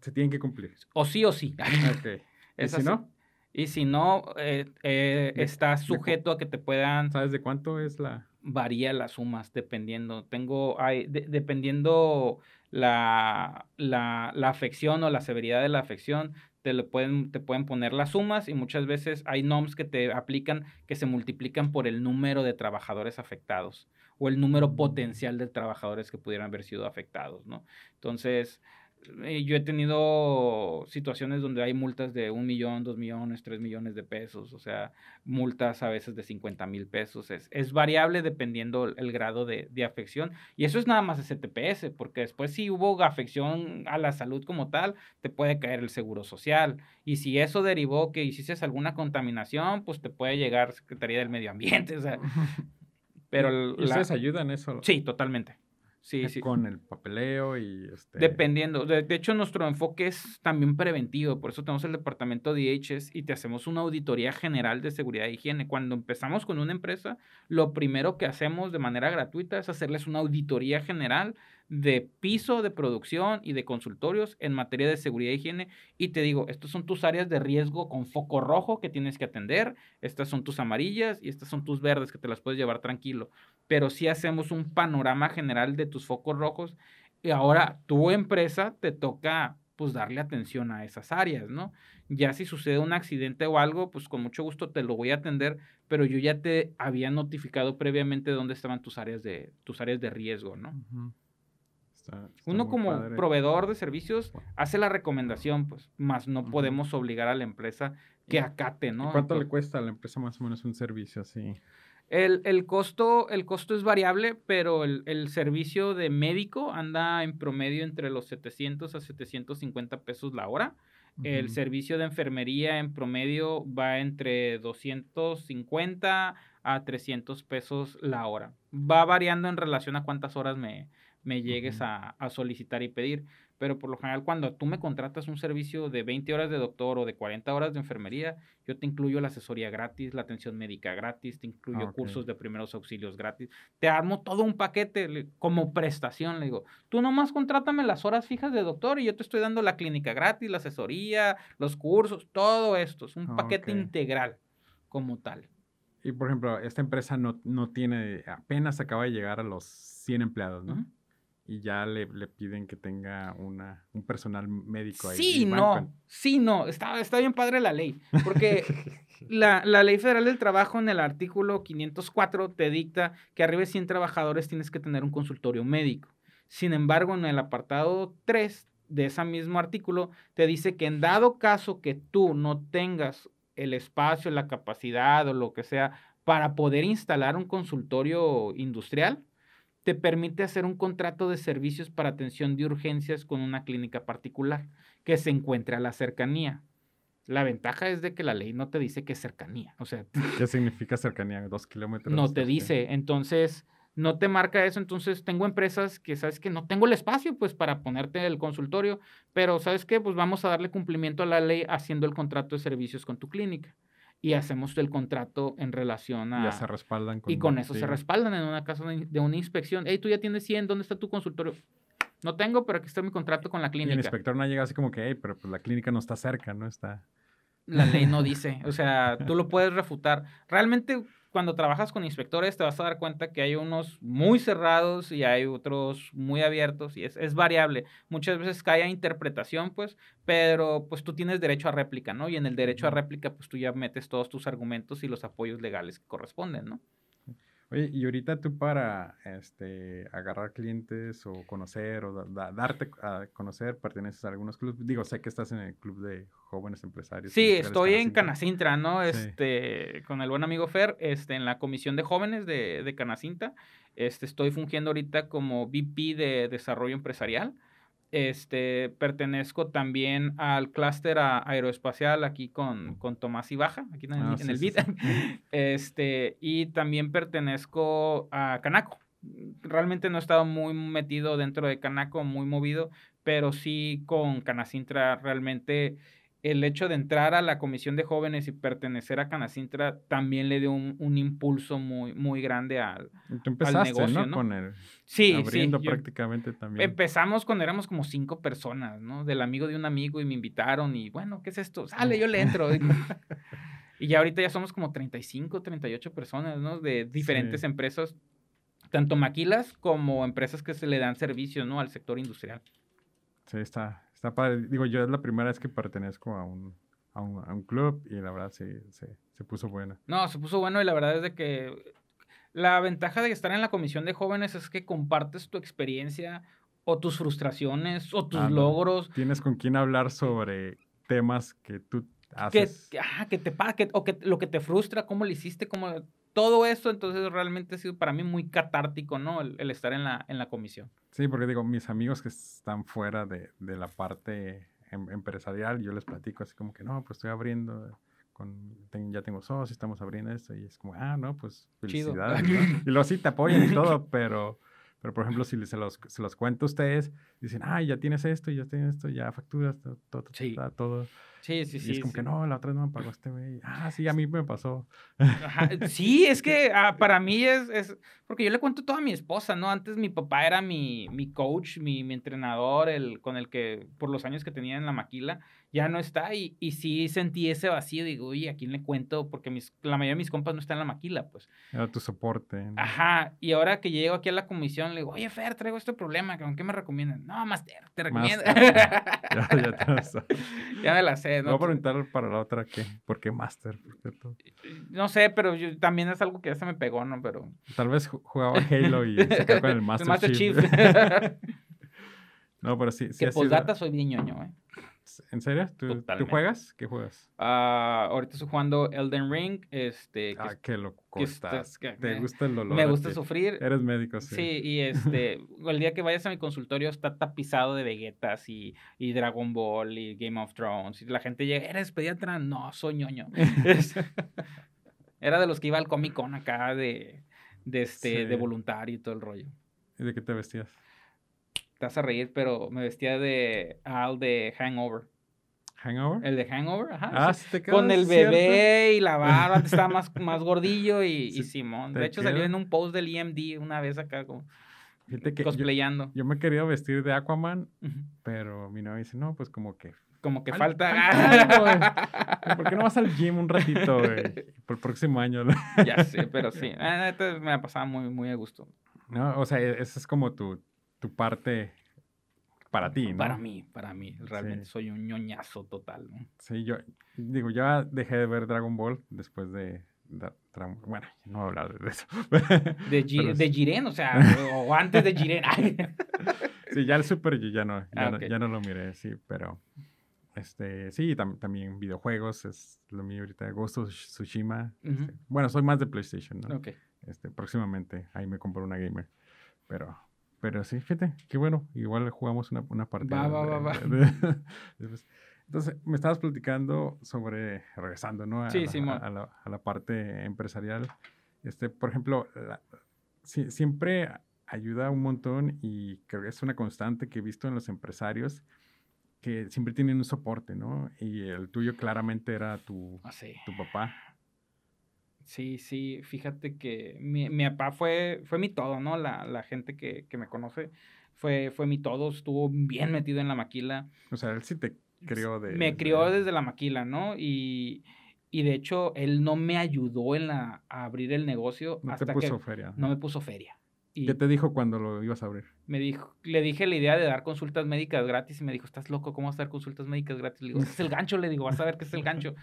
se tienen que cumplir. O sí o sí. Ok. <laughs> ¿Y si no? Y si no, eh, eh, está sujeto a que te puedan... ¿Sabes de cuánto es la...? Varía las sumas, dependiendo. Tengo, hay, dependiendo la, la, la, afección o la severidad de la afección, te, lo pueden, te pueden poner las sumas y muchas veces hay NOMS que te aplican que se multiplican por el número de trabajadores afectados o el número mm. potencial de trabajadores que pudieran haber sido afectados, ¿no? Entonces, eh, yo he tenido situaciones donde hay multas de un millón, dos millones, tres millones de pesos, o sea, multas a veces de 50 mil pesos. Es, es, variable dependiendo el grado de, de, afección. Y eso es nada más STPS, porque después si hubo afección a la salud como tal, te puede caer el seguro social. Y si eso derivó que hiciste alguna contaminación, pues te puede llegar Secretaría del Medio Ambiente. O sea, <laughs> pero ¿Y ustedes ayudan eso? Sí, totalmente. Sí, sí. Con el papeleo y este... Dependiendo. De, hecho, nuestro enfoque es también preventivo. Por eso tenemos el departamento de IHS y te hacemos una auditoría general de seguridad e higiene. Cuando empezamos con una empresa, lo primero que hacemos de manera gratuita es hacerles una auditoría general de piso de producción y de consultorios en materia de seguridad e higiene. Y te digo, estas son tus áreas de riesgo con foco rojo que tienes que atender, estas son tus amarillas y estas son tus verdes que te las puedes llevar tranquilo. Pero si hacemos un panorama general de tus focos rojos y ahora tu empresa te toca pues darle atención a esas áreas, ¿no? Ya si sucede un accidente o algo, pues con mucho gusto te lo voy a atender, pero yo ya te había notificado previamente dónde estaban tus áreas de, tus áreas de riesgo, ¿no? Uno como proveedor de servicios hace la recomendación, pues, más no podemos obligar a la empresa que acate, ¿no? ¿Cuánto le cuesta a la empresa más o menos un servicio así? El, costo, el costo es variable, pero el, servicio de médico anda en promedio entre los 700 a 750 pesos la hora. El servicio de enfermería en promedio va entre 250 a 300 pesos la hora. Va variando en relación a cuántas horas me, me llegues a, solicitar y pedir. Pero por lo general, cuando tú me contratas un servicio de 20 horas de doctor o de 40 horas de enfermería, yo te incluyo la asesoría gratis, la atención médica gratis, te incluyo cursos de primeros auxilios gratis. Te armo todo un paquete como prestación. Le digo, tú nomás contrátame las horas fijas de doctor y yo te estoy dando la clínica gratis, la asesoría, los cursos, todo esto. Es un paquete integral como tal. Y por ejemplo, esta empresa no, no tiene, apenas acaba de llegar a los 100 empleados, ¿no? Y ya le, piden que tenga una, un personal médico ahí. Sí, no, sí, no, está, está bien padre la ley, porque <laughs> la, Ley Federal del Trabajo en el artículo 504 te dicta que arriba de 100 trabajadores tienes que tener un consultorio médico. Sin embargo, en el apartado 3 de ese mismo artículo te dice que en dado caso que tú no tengas el espacio, la capacidad o lo que sea para poder instalar un consultorio industrial, te permite hacer un contrato de servicios para atención de urgencias con una clínica particular que se encuentre a la cercanía. La ventaja es de que la ley no te dice que es cercanía. O sea, <laughs> ¿qué <laughs> significa cercanía? ¿Dos kilómetros? No te dice. Entonces, no te marca eso. Entonces, tengo empresas que, ¿sabes que No tengo el espacio, pues, para ponerte el consultorio, pero, ¿sabes qué? Pues vamos a darle cumplimiento a la ley haciendo el contrato de servicios con tu clínica y hacemos el contrato en relación a... Ya se respaldan. Con y con eso se respaldan en una casa de una inspección. Hey, tú ya tienes 100, ¿dónde está tu consultorio? No tengo, pero aquí está mi contrato con la clínica. Y el inspector no llega así como que, hey, pero pues la clínica no está cerca, ¿no? Está... La ley no dice, o sea, tú lo puedes refutar. Realmente cuando trabajas con inspectores te vas a dar cuenta que hay unos muy cerrados y hay otros muy abiertos y es, es variable. Muchas veces cae a interpretación, pues, pero pues tú tienes derecho a réplica, ¿no? Y en el derecho a réplica, pues tú ya metes todos tus argumentos y los apoyos legales que corresponden, ¿no? Oye, y ahorita tú para este, agarrar clientes o conocer o darte a conocer, perteneces a algunos clubes. Digo, sé que estás en el club de jóvenes empresarios. Sí, estoy en Canacintra, ¿no? Este, con el buen amigo Fer, este, en la comisión de jóvenes de, de Canacinta. Este, estoy fungiendo ahorita como VP de desarrollo empresarial. Este, pertenezco también al clúster aeroespacial aquí con, con, Tomás y Baja, aquí en, ah, el BIT. <laughs> Este, y también pertenezco a Canaco. Realmente no he estado muy metido dentro de Canaco, muy movido, pero sí con Canacintra realmente el hecho de entrar a la comisión de jóvenes y pertenecer a Canacintra también le dio un, impulso muy, muy grande al, negocio, ¿no? Con el, sí, abriendo prácticamente también. Empezamos cuando éramos como cinco personas, ¿no? Del amigo de un amigo y me invitaron y bueno, ¿qué es esto? Sale, yo le entro. <laughs> <laughs> y ya ahorita ya somos como 35, 38 personas, ¿no? De diferentes empresas, tanto maquilas como empresas que se le dan servicios, ¿no? Al sector industrial. Sí, está, Está padre. Digo, yo es la primera vez que pertenezco a un, a un, a un club y la verdad sí, se, se puso bueno. No, se puso bueno y la verdad es de que la ventaja de estar en la comisión de jóvenes es que compartes tu experiencia o tus frustraciones o tus logros. Tienes con quién hablar sobre temas que tú haces. Que, ah, que te que, o que lo que te frustra, cómo lo hiciste, cómo todo esto, entonces realmente ha sido para mí muy catártico, ¿no? El, estar en la, en la comisión. Sí, porque digo, mis amigos que están fuera de, de la parte em, empresarial, yo les platico así como que, no, pues estoy abriendo, con, ya tengo socios, estamos abriendo esto, y es como, ah, no, pues felicidades. Y luego sí te apoyan y <laughs> todo, pero, pero por ejemplo, si se los, se los cuento a ustedes, dicen, ah, ya tienes esto, ya tienes esto, ya facturas, todo, todo, sí. todo. Sí, sí, sí. Y es como que no, la otra no me pagó este güey. Ah, sí, a mí me pasó. <laughs> Sí, es que ah, para mí es, es, porque yo le cuento todo a mi esposa, ¿no? Antes mi papá era mi, mi coach, mi, mi, entrenador, el con el que, por los años que tenía en la maquila, ya no está y, y sí sentí ese vacío, digo, oye, ¿a quién le cuento? Porque mis, la mayoría de mis compas no están en la maquila, pues. Era tu soporte. ¿no? Ajá, y ahora que llego aquí a la comisión, le digo, oye, Fer, traigo este problema, ¿con qué me recomiendan? No, Master, te recomiendo. Master. <laughs> ya, ya te <laughs> ya me la sé, Voy ¿no? a preguntar para la otra qué. ¿Por qué Master? por? No sé, pero yo- también es algo que ya se me pegó, ¿no? Pero... Tal vez ju- jugaba Halo y se quedó con el <laughs> Master, Master Chief. Chief. no, pero sí, sí que ha sido- soy bien ñoño, ¿eh? ¿En serio? ¿Tú, ¿Tú Totalmente. juegas? ¿Qué juegas? Ah, ahorita estoy jugando Elden Ring, este... que Ah, qué loco que está- estás. que ¿Te gusta el olor? me gusta sufrir. Eres médico, sí. Sí, y este, <laughs> el día que vayas a mi consultorio está tapizado de Vegetas y, y Dragon Ball y Game of Thrones. Y la gente llega, ¿eres pediatra? No, soy ñoño. <laughs> Era de los que iba al Comic Con acá de, de, este, de voluntario y todo el rollo. ¿Y de qué te vestías? Te vas a reír, pero me vestía de Al de Hangover. ¿Hangover? El de Hangover, ajá. ah, sí. te Con el ¿cierto? bebé y la barba, estaba más, <laughs> más gordillo y, y Sí, Simón. te De hecho, salió en un post del EMD una vez acá como que yo, cosplayando. yo me he querido vestir de Aquaman, pero mi novia dice, no, pues como que... Como que Fal- falta. falta algo. <laughs> ¿Por qué no vas al gym un ratito, güey? <laughs> Por el próximo año. ya sé, pero sí. La neta me la pasaba muy, muy a gusto. ¿No? O sea, e- esa es como tu, tu parte para ti, ¿no? Para mí, para mí. Realmente Sí. soy un ñoñazo total. ¿no? Sí, yo digo, ya dejé de ver Dragon Ball después de... bueno, no voy a hablar de eso. De, Pero de. Jiren, o sea, o <laughs> antes de Jiren. <laughs> Sí, ya el Super yo ya no, ya, Ah, no, ya no lo miré, sí, pero este, sí, tam- también videojuegos es lo mío ahorita, Ghost of Tsushima. Este, bueno, soy más de PlayStation, ¿no? Ok. Este, próximamente ahí me compro una gamer, pero, pero sí, fíjate, qué bueno, igual jugamos una, una partida. Va, va, va, de- va. de- <laughs> después. Entonces, me estabas platicando sobre, regresando, ¿no? A, Sí, la, Simón. a, la, a la parte empresarial. Este, por ejemplo, la- sí- siempre ayuda un montón y creo que es una constante que he visto en los empresarios que siempre tienen un soporte, ¿no? Y el tuyo claramente era tu, Así. tu papá. Sí, sí, fíjate que mi, mi papá fue, fue mi todo, ¿no? La, la gente que, que me conoce fue, fue mi todo, estuvo bien metido en la maquila. O sea, él sí te crió de... me crió desde la maquila, ¿no? Y, y de hecho, él no me ayudó en la, a abrir el negocio No hasta te puso que feria. no me puso feria. Y ¿Qué te dijo cuando lo ibas a abrir? me dijo, le dije la idea de dar consultas médicas gratis y me dijo, ¿estás loco? ¿Cómo vas a dar consultas médicas gratis? Le digo, "Ese es el <laughs> gancho, le digo, vas a ver qué es el gancho.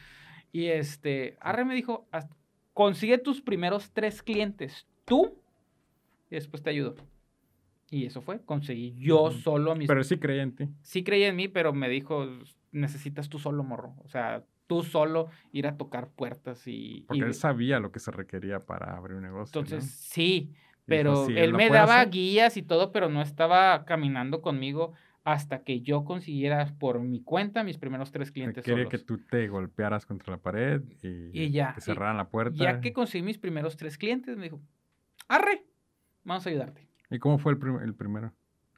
Y este, Arre me dijo, "Haz- consigue tus primeros tres clientes, tú, y después te ayudo. Y eso fue, conseguí yo solo a mis... Pero sí creía en ti. sí creía en mí, pero me dijo, necesitas tú solo, morro. O sea, tú solo ir a tocar puertas y... Porque y- él sabía lo que se requería para abrir un negocio. entonces, ¿no? sí, dijo, pero "Si él me daba hacer". guías y todo, pero no estaba caminando conmigo hasta que yo consiguiera por mi cuenta mis primeros tres clientes quería solos. que tú te golpearas contra la pared y, Y ya, te y- cerraran la puerta. Ya que conseguí mis primeros tres clientes, me dijo, arre, vamos a ayudarte. ¿Y cómo fue el, prim- el primero?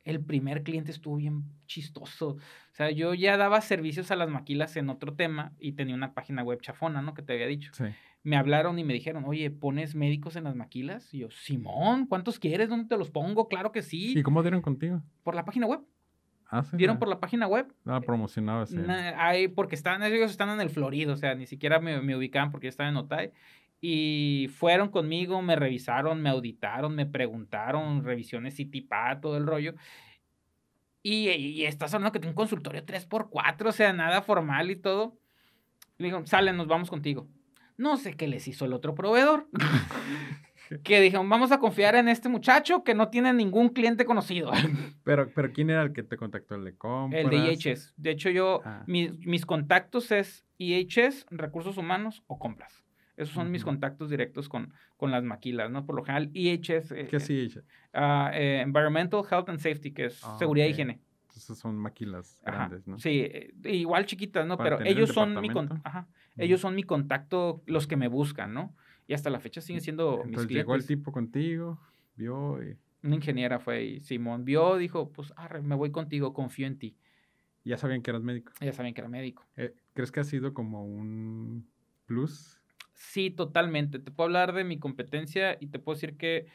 El primer cliente estuvo bien chistoso. O sea, yo ya daba servicios a las maquilas en otro tema y tenía una página web chafona, ¿no? Que te había dicho. Sí. Me hablaron y me dijeron, oye, ¿pones médicos en las maquilas? Y yo, Simón, ¿cuántos quieres? ¿Dónde te los pongo? Claro que sí. ¿Y cómo dieron contigo? Por la página web. Ah, sí. ¿Vieron ah, por la página web? ah, promocionado ese. Na- ahí, porque están, ellos están en el Florido, o sea, ni siquiera me, me ubicaban porque yo estaba en Otay. Y fueron conmigo, me revisaron, me auditaron, me preguntaron, revisiones CITIPA, todo el rollo. Y, y estás hablando que tiene un consultorio 3x4, o sea, nada formal y todo. Le digo, sale, nos vamos contigo. No sé qué les hizo el otro proveedor. <laughs> <laughs> que dijeron, vamos a confiar en este muchacho que no tiene ningún cliente conocido. <laughs> Pero, pero ¿quién era el que te contactó? ¿El de compras? El de IHS. De hecho, yo, Ah. mis, mis contactos es IHS, recursos humanos o compras. Esos son mis Ujú. contactos directos con, con las maquilas, ¿no? Por lo general, IHS, eh, ¿Qué es IHS? ah, eh, Environmental Health and Safety, que es Ah, seguridad ok. e higiene. Entonces son maquilas Ajá, grandes, ¿no? Sí, eh, igual chiquitas, ¿no? Para Pero tener el ellos son, mi con- ajá, ellos son mi contacto, los que me buscan, ¿no? Y hasta la fecha siguen siendo mis Entonces clientes. llegó el tipo contigo, vio y Una ingeniera fue y Simón vio, dijo, pues, arre, me voy contigo, confío en ti. ya sabían que eras médico. Ya saben que era médico. Eh, ¿Crees que ha sido como un plus? Sí, totalmente. Te puedo hablar de mi competencia y te puedo decir que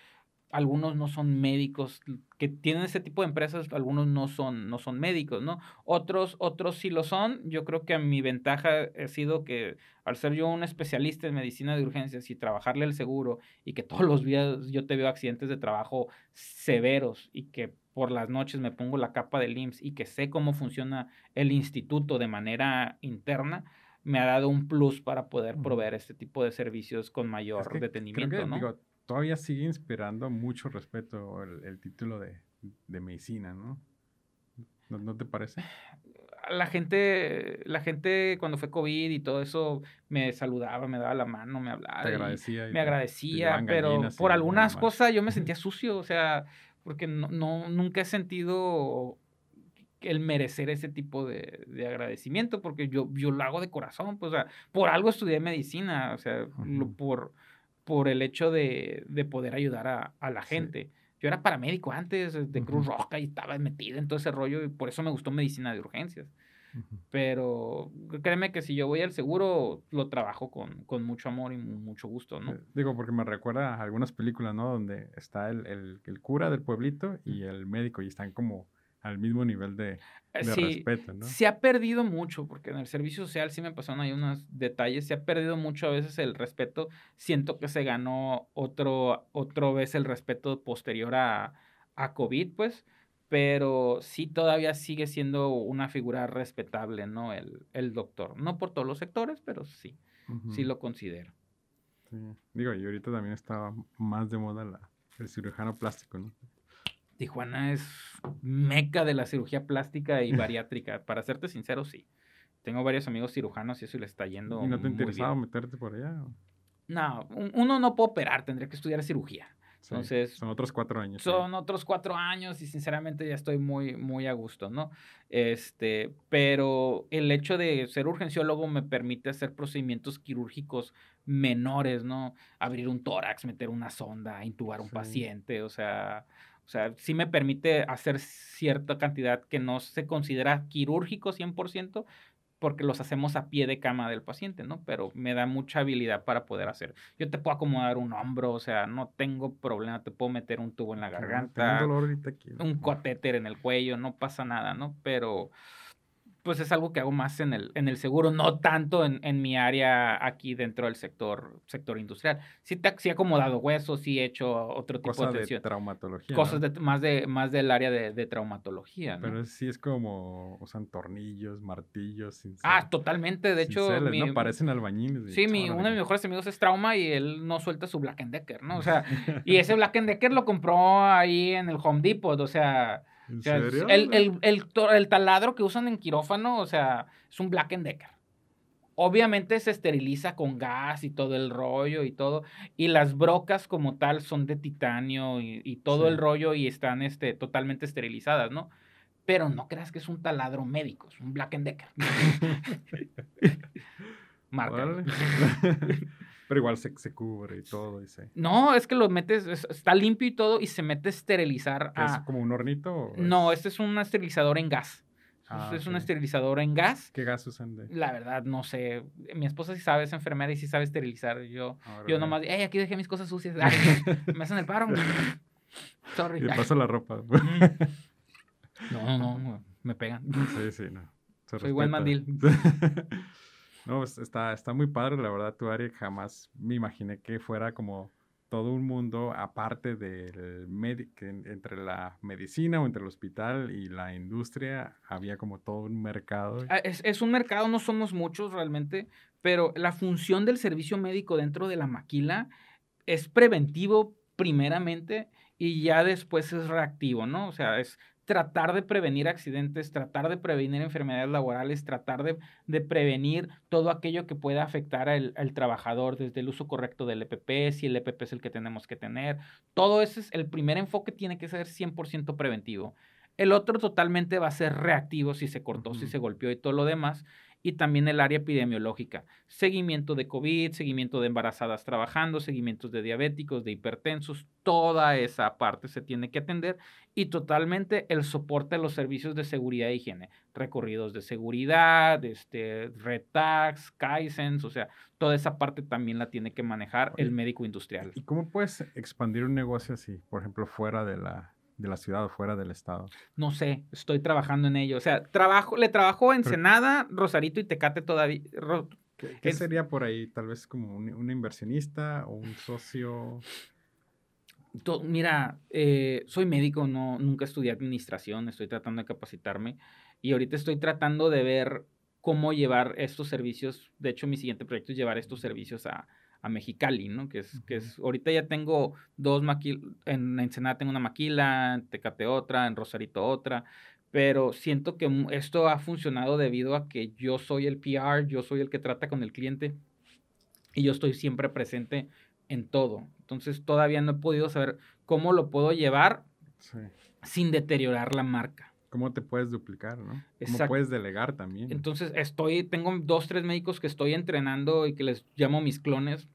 algunos no son médicos, que tienen ese tipo de empresas, algunos no son, no son médicos, ¿no? Otros, otros sí lo son. Yo creo que mi ventaja ha sido que al ser yo un especialista en medicina de urgencias y trabajarle el seguro y que todos los días yo te veo accidentes de trabajo severos y que por las noches me pongo la capa del IMSS y que sé cómo funciona el instituto de manera interna, me ha dado un plus para poder proveer este tipo de servicios con mayor detenimiento, ¿no? Todavía sigue inspirando mucho respeto el, título de, medicina, ¿no? ¿no? te parece? La gente, la gente cuando fue COVID y todo eso me saludaba, me daba la mano, me hablaba. Te agradecía. me agradecía, pero por algunas cosas yo me sentía <laughs> sucio, o sea, porque no, no, nunca he sentido el merecer ese tipo de, agradecimiento, porque yo, yo lo hago de corazón, pues, o sea, por algo estudié medicina, o sea, por, por el hecho de, poder ayudar a, la gente. Yo era paramédico antes de Cruz Roja y estaba metido en todo ese rollo y por eso me gustó medicina de urgencias. Pero créeme que si yo voy al seguro, lo trabajo con, mucho amor y mucho gusto, ¿no? Eh, digo, porque me recuerda a algunas películas, ¿no? Donde está el, el cura del pueblito y el médico y están como al mismo nivel de, eh, respeto, ¿no? Se ha perdido mucho, porque en el servicio social sí me pasaron ahí unos detalles, se ha perdido mucho a veces el respeto. Siento que se ganó otro, otro vez el respeto posterior a, a COVID, pues, pero sí todavía sigue siendo una figura respetable, ¿no? El, el doctor. No por todos los sectores, pero sí, sí lo considero. Sí. Digo, y ahorita también está más de moda la, el cirujano plástico, ¿no? Tijuana es meca de la cirugía plástica y <laughs> bariátrica. Para serte sincero, sí. Tengo varios amigos cirujanos y eso le está yendo. ¿Y no te interesaba meterte por allá? No, uno no puede operar, tendría que estudiar cirugía. Entonces, son otros cuatro años. Son otros cuatro años y sinceramente ya estoy muy, muy a gusto, ¿no? Este, pero el hecho de ser urgenciólogo me permite hacer procedimientos quirúrgicos menores, ¿no? Abrir un tórax, meter una sonda, intubar a un paciente, o sea, o sea, sí me permite hacer cierta cantidad que no se considera quirúrgico 100%, porque los hacemos a pie de cama del paciente, ¿no? Pero me da mucha habilidad para poder hacer. Yo te puedo acomodar un hombro, o sea, no tengo problema, te puedo meter un tubo en la garganta, un catéter en el cuello, no pasa nada, ¿no? Pero pues es algo que hago más en el, en el seguro, no tanto en, en mi área aquí dentro del sector, sector industrial. Sí, te, sí he acomodado huesos, sí he hecho otro tipo de atención. de traumatología. Cosas de, más, de, más del área de, de traumatología. ¿no? Pero sí es como usan tornillos, martillos. ah, totalmente. De hecho, ¿no? parecen albañiles. Sí, mi, uno de mis mejores amigos es trauma y él no suelta su Black Decker, ¿no? O sea, <laughs> y ese Black Decker lo compró ahí en el Home Depot, o sea el, taladro que usan en quirófano, o sea, es un Black Decker. Obviamente se esteriliza con gas y todo el rollo y todo. Y las brocas como tal son de titanio y, todo el rollo y están este, totalmente esterilizadas, ¿no? Pero no creas que es un taladro médico, es un Black Decker. <laughs> Marca. <laughs> Pero igual se, se cubre y todo. Y No, es que lo metes, está limpio y todo y se mete a esterilizar. ¿Es como un hornito? No, este es un esterilizador en gas. Ah, este es un esterilizador en gas. ¿Qué gas usan de? La verdad, no sé. Mi esposa sí sabe, es enfermera y sí sabe esterilizar. Yo, yo nomás, hey, aquí dejé mis cosas sucias. <laughs> me hacen el paro. <laughs> Sorry. Y paso la ropa. no, no, no, me pegan. Sí, sí, no. Soy buen mandil. <laughs> No, está, está muy padre, la verdad, tu área. Jamás me imaginé que fuera como todo un mundo aparte del entre la medicina o entre el hospital y la industria había como todo un mercado. Ah, es, es, un mercado, no somos muchos realmente, pero la función del servicio médico dentro de la maquila es preventivo primeramente y ya después es reactivo, ¿no? O sea, es tratar de prevenir accidentes, tratar de prevenir enfermedades laborales, tratar de, prevenir todo aquello que pueda afectar al, trabajador, desde el uso correcto del EPP, si el EPP es el que tenemos que tener. Todo ese es el primer enfoque, tiene que ser 100% preventivo. El otro totalmente va a ser reactivo si se cortó, si se golpeó y todo lo demás. Y también el área epidemiológica, seguimiento de COVID, seguimiento de embarazadas trabajando, seguimientos de diabéticos, de hipertensos, toda esa parte se tiene que atender y totalmente el soporte a los servicios de seguridad e higiene, recorridos de seguridad, este, Retax, Kaizens, o sea, toda esa parte también la tiene que manejar el médico industrial. ¿Y cómo puedes expandir un negocio así, por ejemplo, fuera de la, de la ciudad o fuera del estado? No sé, estoy trabajando en ello. O sea, trabajo, le trabajo en Ensenada, Rosarito y Tecate todavía. ¿Qué, sería por ahí? Tal vez como un, inversionista o un socio. mira, eh, soy médico, no, nunca estudié administración, estoy tratando de capacitarme y ahorita estoy tratando de ver cómo llevar estos servicios. De hecho, mi siguiente proyecto es llevar estos servicios a, a Mexicali, ¿no? Que es, que es, ahorita ya tengo dos maquilas, en Ensenada tengo una maquila, en Tecate otra, en Rosarito otra, pero siento que esto ha funcionado debido a que yo soy el PR, yo soy el que trata con el cliente y yo estoy siempre presente en todo. Entonces todavía no he podido saber cómo lo puedo llevar sin deteriorar la marca. ¿Cómo te puedes duplicar, no? ¿Cómo puedes delegar también? Entonces, estoy, tengo dos, tres médicos que estoy entrenando y que les llamo mis clones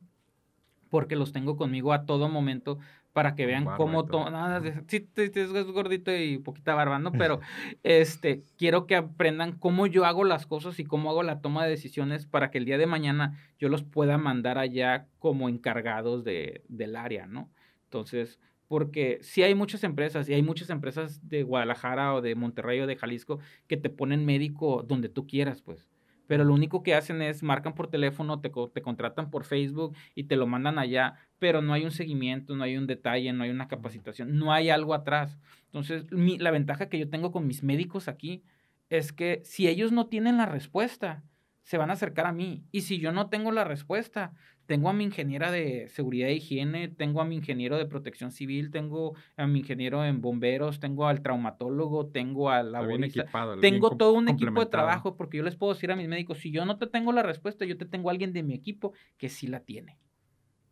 porque los tengo conmigo a todo momento para que vean cómo nada sí, es gordito y poquita barba, ¿no? Pero <laughs> este quiero que aprendan cómo yo hago las cosas y cómo hago la toma de decisiones para que el día de mañana yo los pueda mandar allá como encargados de, del área, ¿no? Entonces, porque sí hay muchas empresas, y hay muchas empresas de Guadalajara o de Monterrey o de Jalisco que te ponen médico donde tú quieras, pues pero lo único que hacen es marcan por teléfono, te, te, contratan por Facebook y te lo mandan allá, pero no hay un seguimiento, no hay un detalle, no hay una capacitación, no hay algo atrás. Entonces, la ventaja que yo tengo con mis médicos aquí es que si ellos no tienen la respuesta, se van a acercar a mí. Y si yo no tengo la respuesta, tengo a mi ingeniera de seguridad e higiene, tengo a mi ingeniero de protección civil, tengo a mi ingeniero en bomberos, tengo al traumatólogo, tengo al laborista. Tengo todo un equipo de trabajo porque yo les puedo decir a mis médicos, si yo no te tengo la respuesta, yo te tengo a alguien de mi equipo que sí la tiene.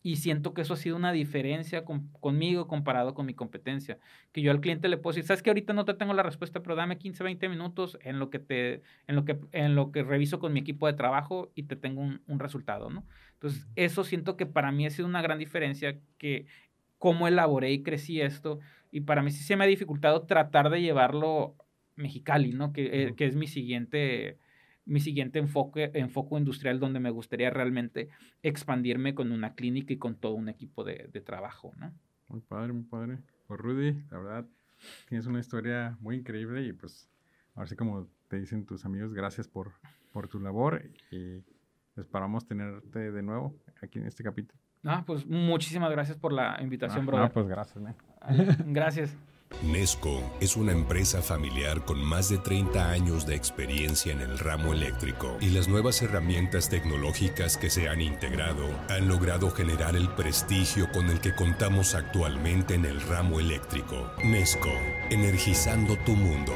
Y siento que eso ha sido una diferencia conmigo comparado con mi competencia. Que yo al cliente le puedo decir, sabes que ahorita no te tengo la respuesta, pero dame 15, 20 minutos en lo que te, en lo que, en lo que reviso con mi equipo de trabajo y te tengo un, un resultado, ¿no? Entonces, eso siento que para mí ha sido una gran diferencia que cómo elaboré y crecí esto. Y para mí sí se me ha dificultado tratar de llevarlo Mexicali, ¿no? Que, eh, que es mi siguiente mi siguiente enfoque, enfoque industrial donde me gustaría realmente expandirme con una clínica y con todo un equipo de, de trabajo, ¿no? Muy padre, muy padre. Pues Rudy, la verdad, tienes una historia muy increíble y pues, ahora sí como te dicen tus amigos, gracias por, por tu labor y esperamos tenerte de nuevo aquí en este capítulo. Ah, pues muchísimas gracias por la invitación, bro. Ah, pues gracias, man. Gracias. Nesco es una empresa familiar con más de 30 años de experiencia en el ramo eléctrico y las nuevas herramientas tecnológicas que se han integrado han logrado generar el prestigio con el que contamos actualmente en el ramo eléctrico. Nesco, energizando tu mundo.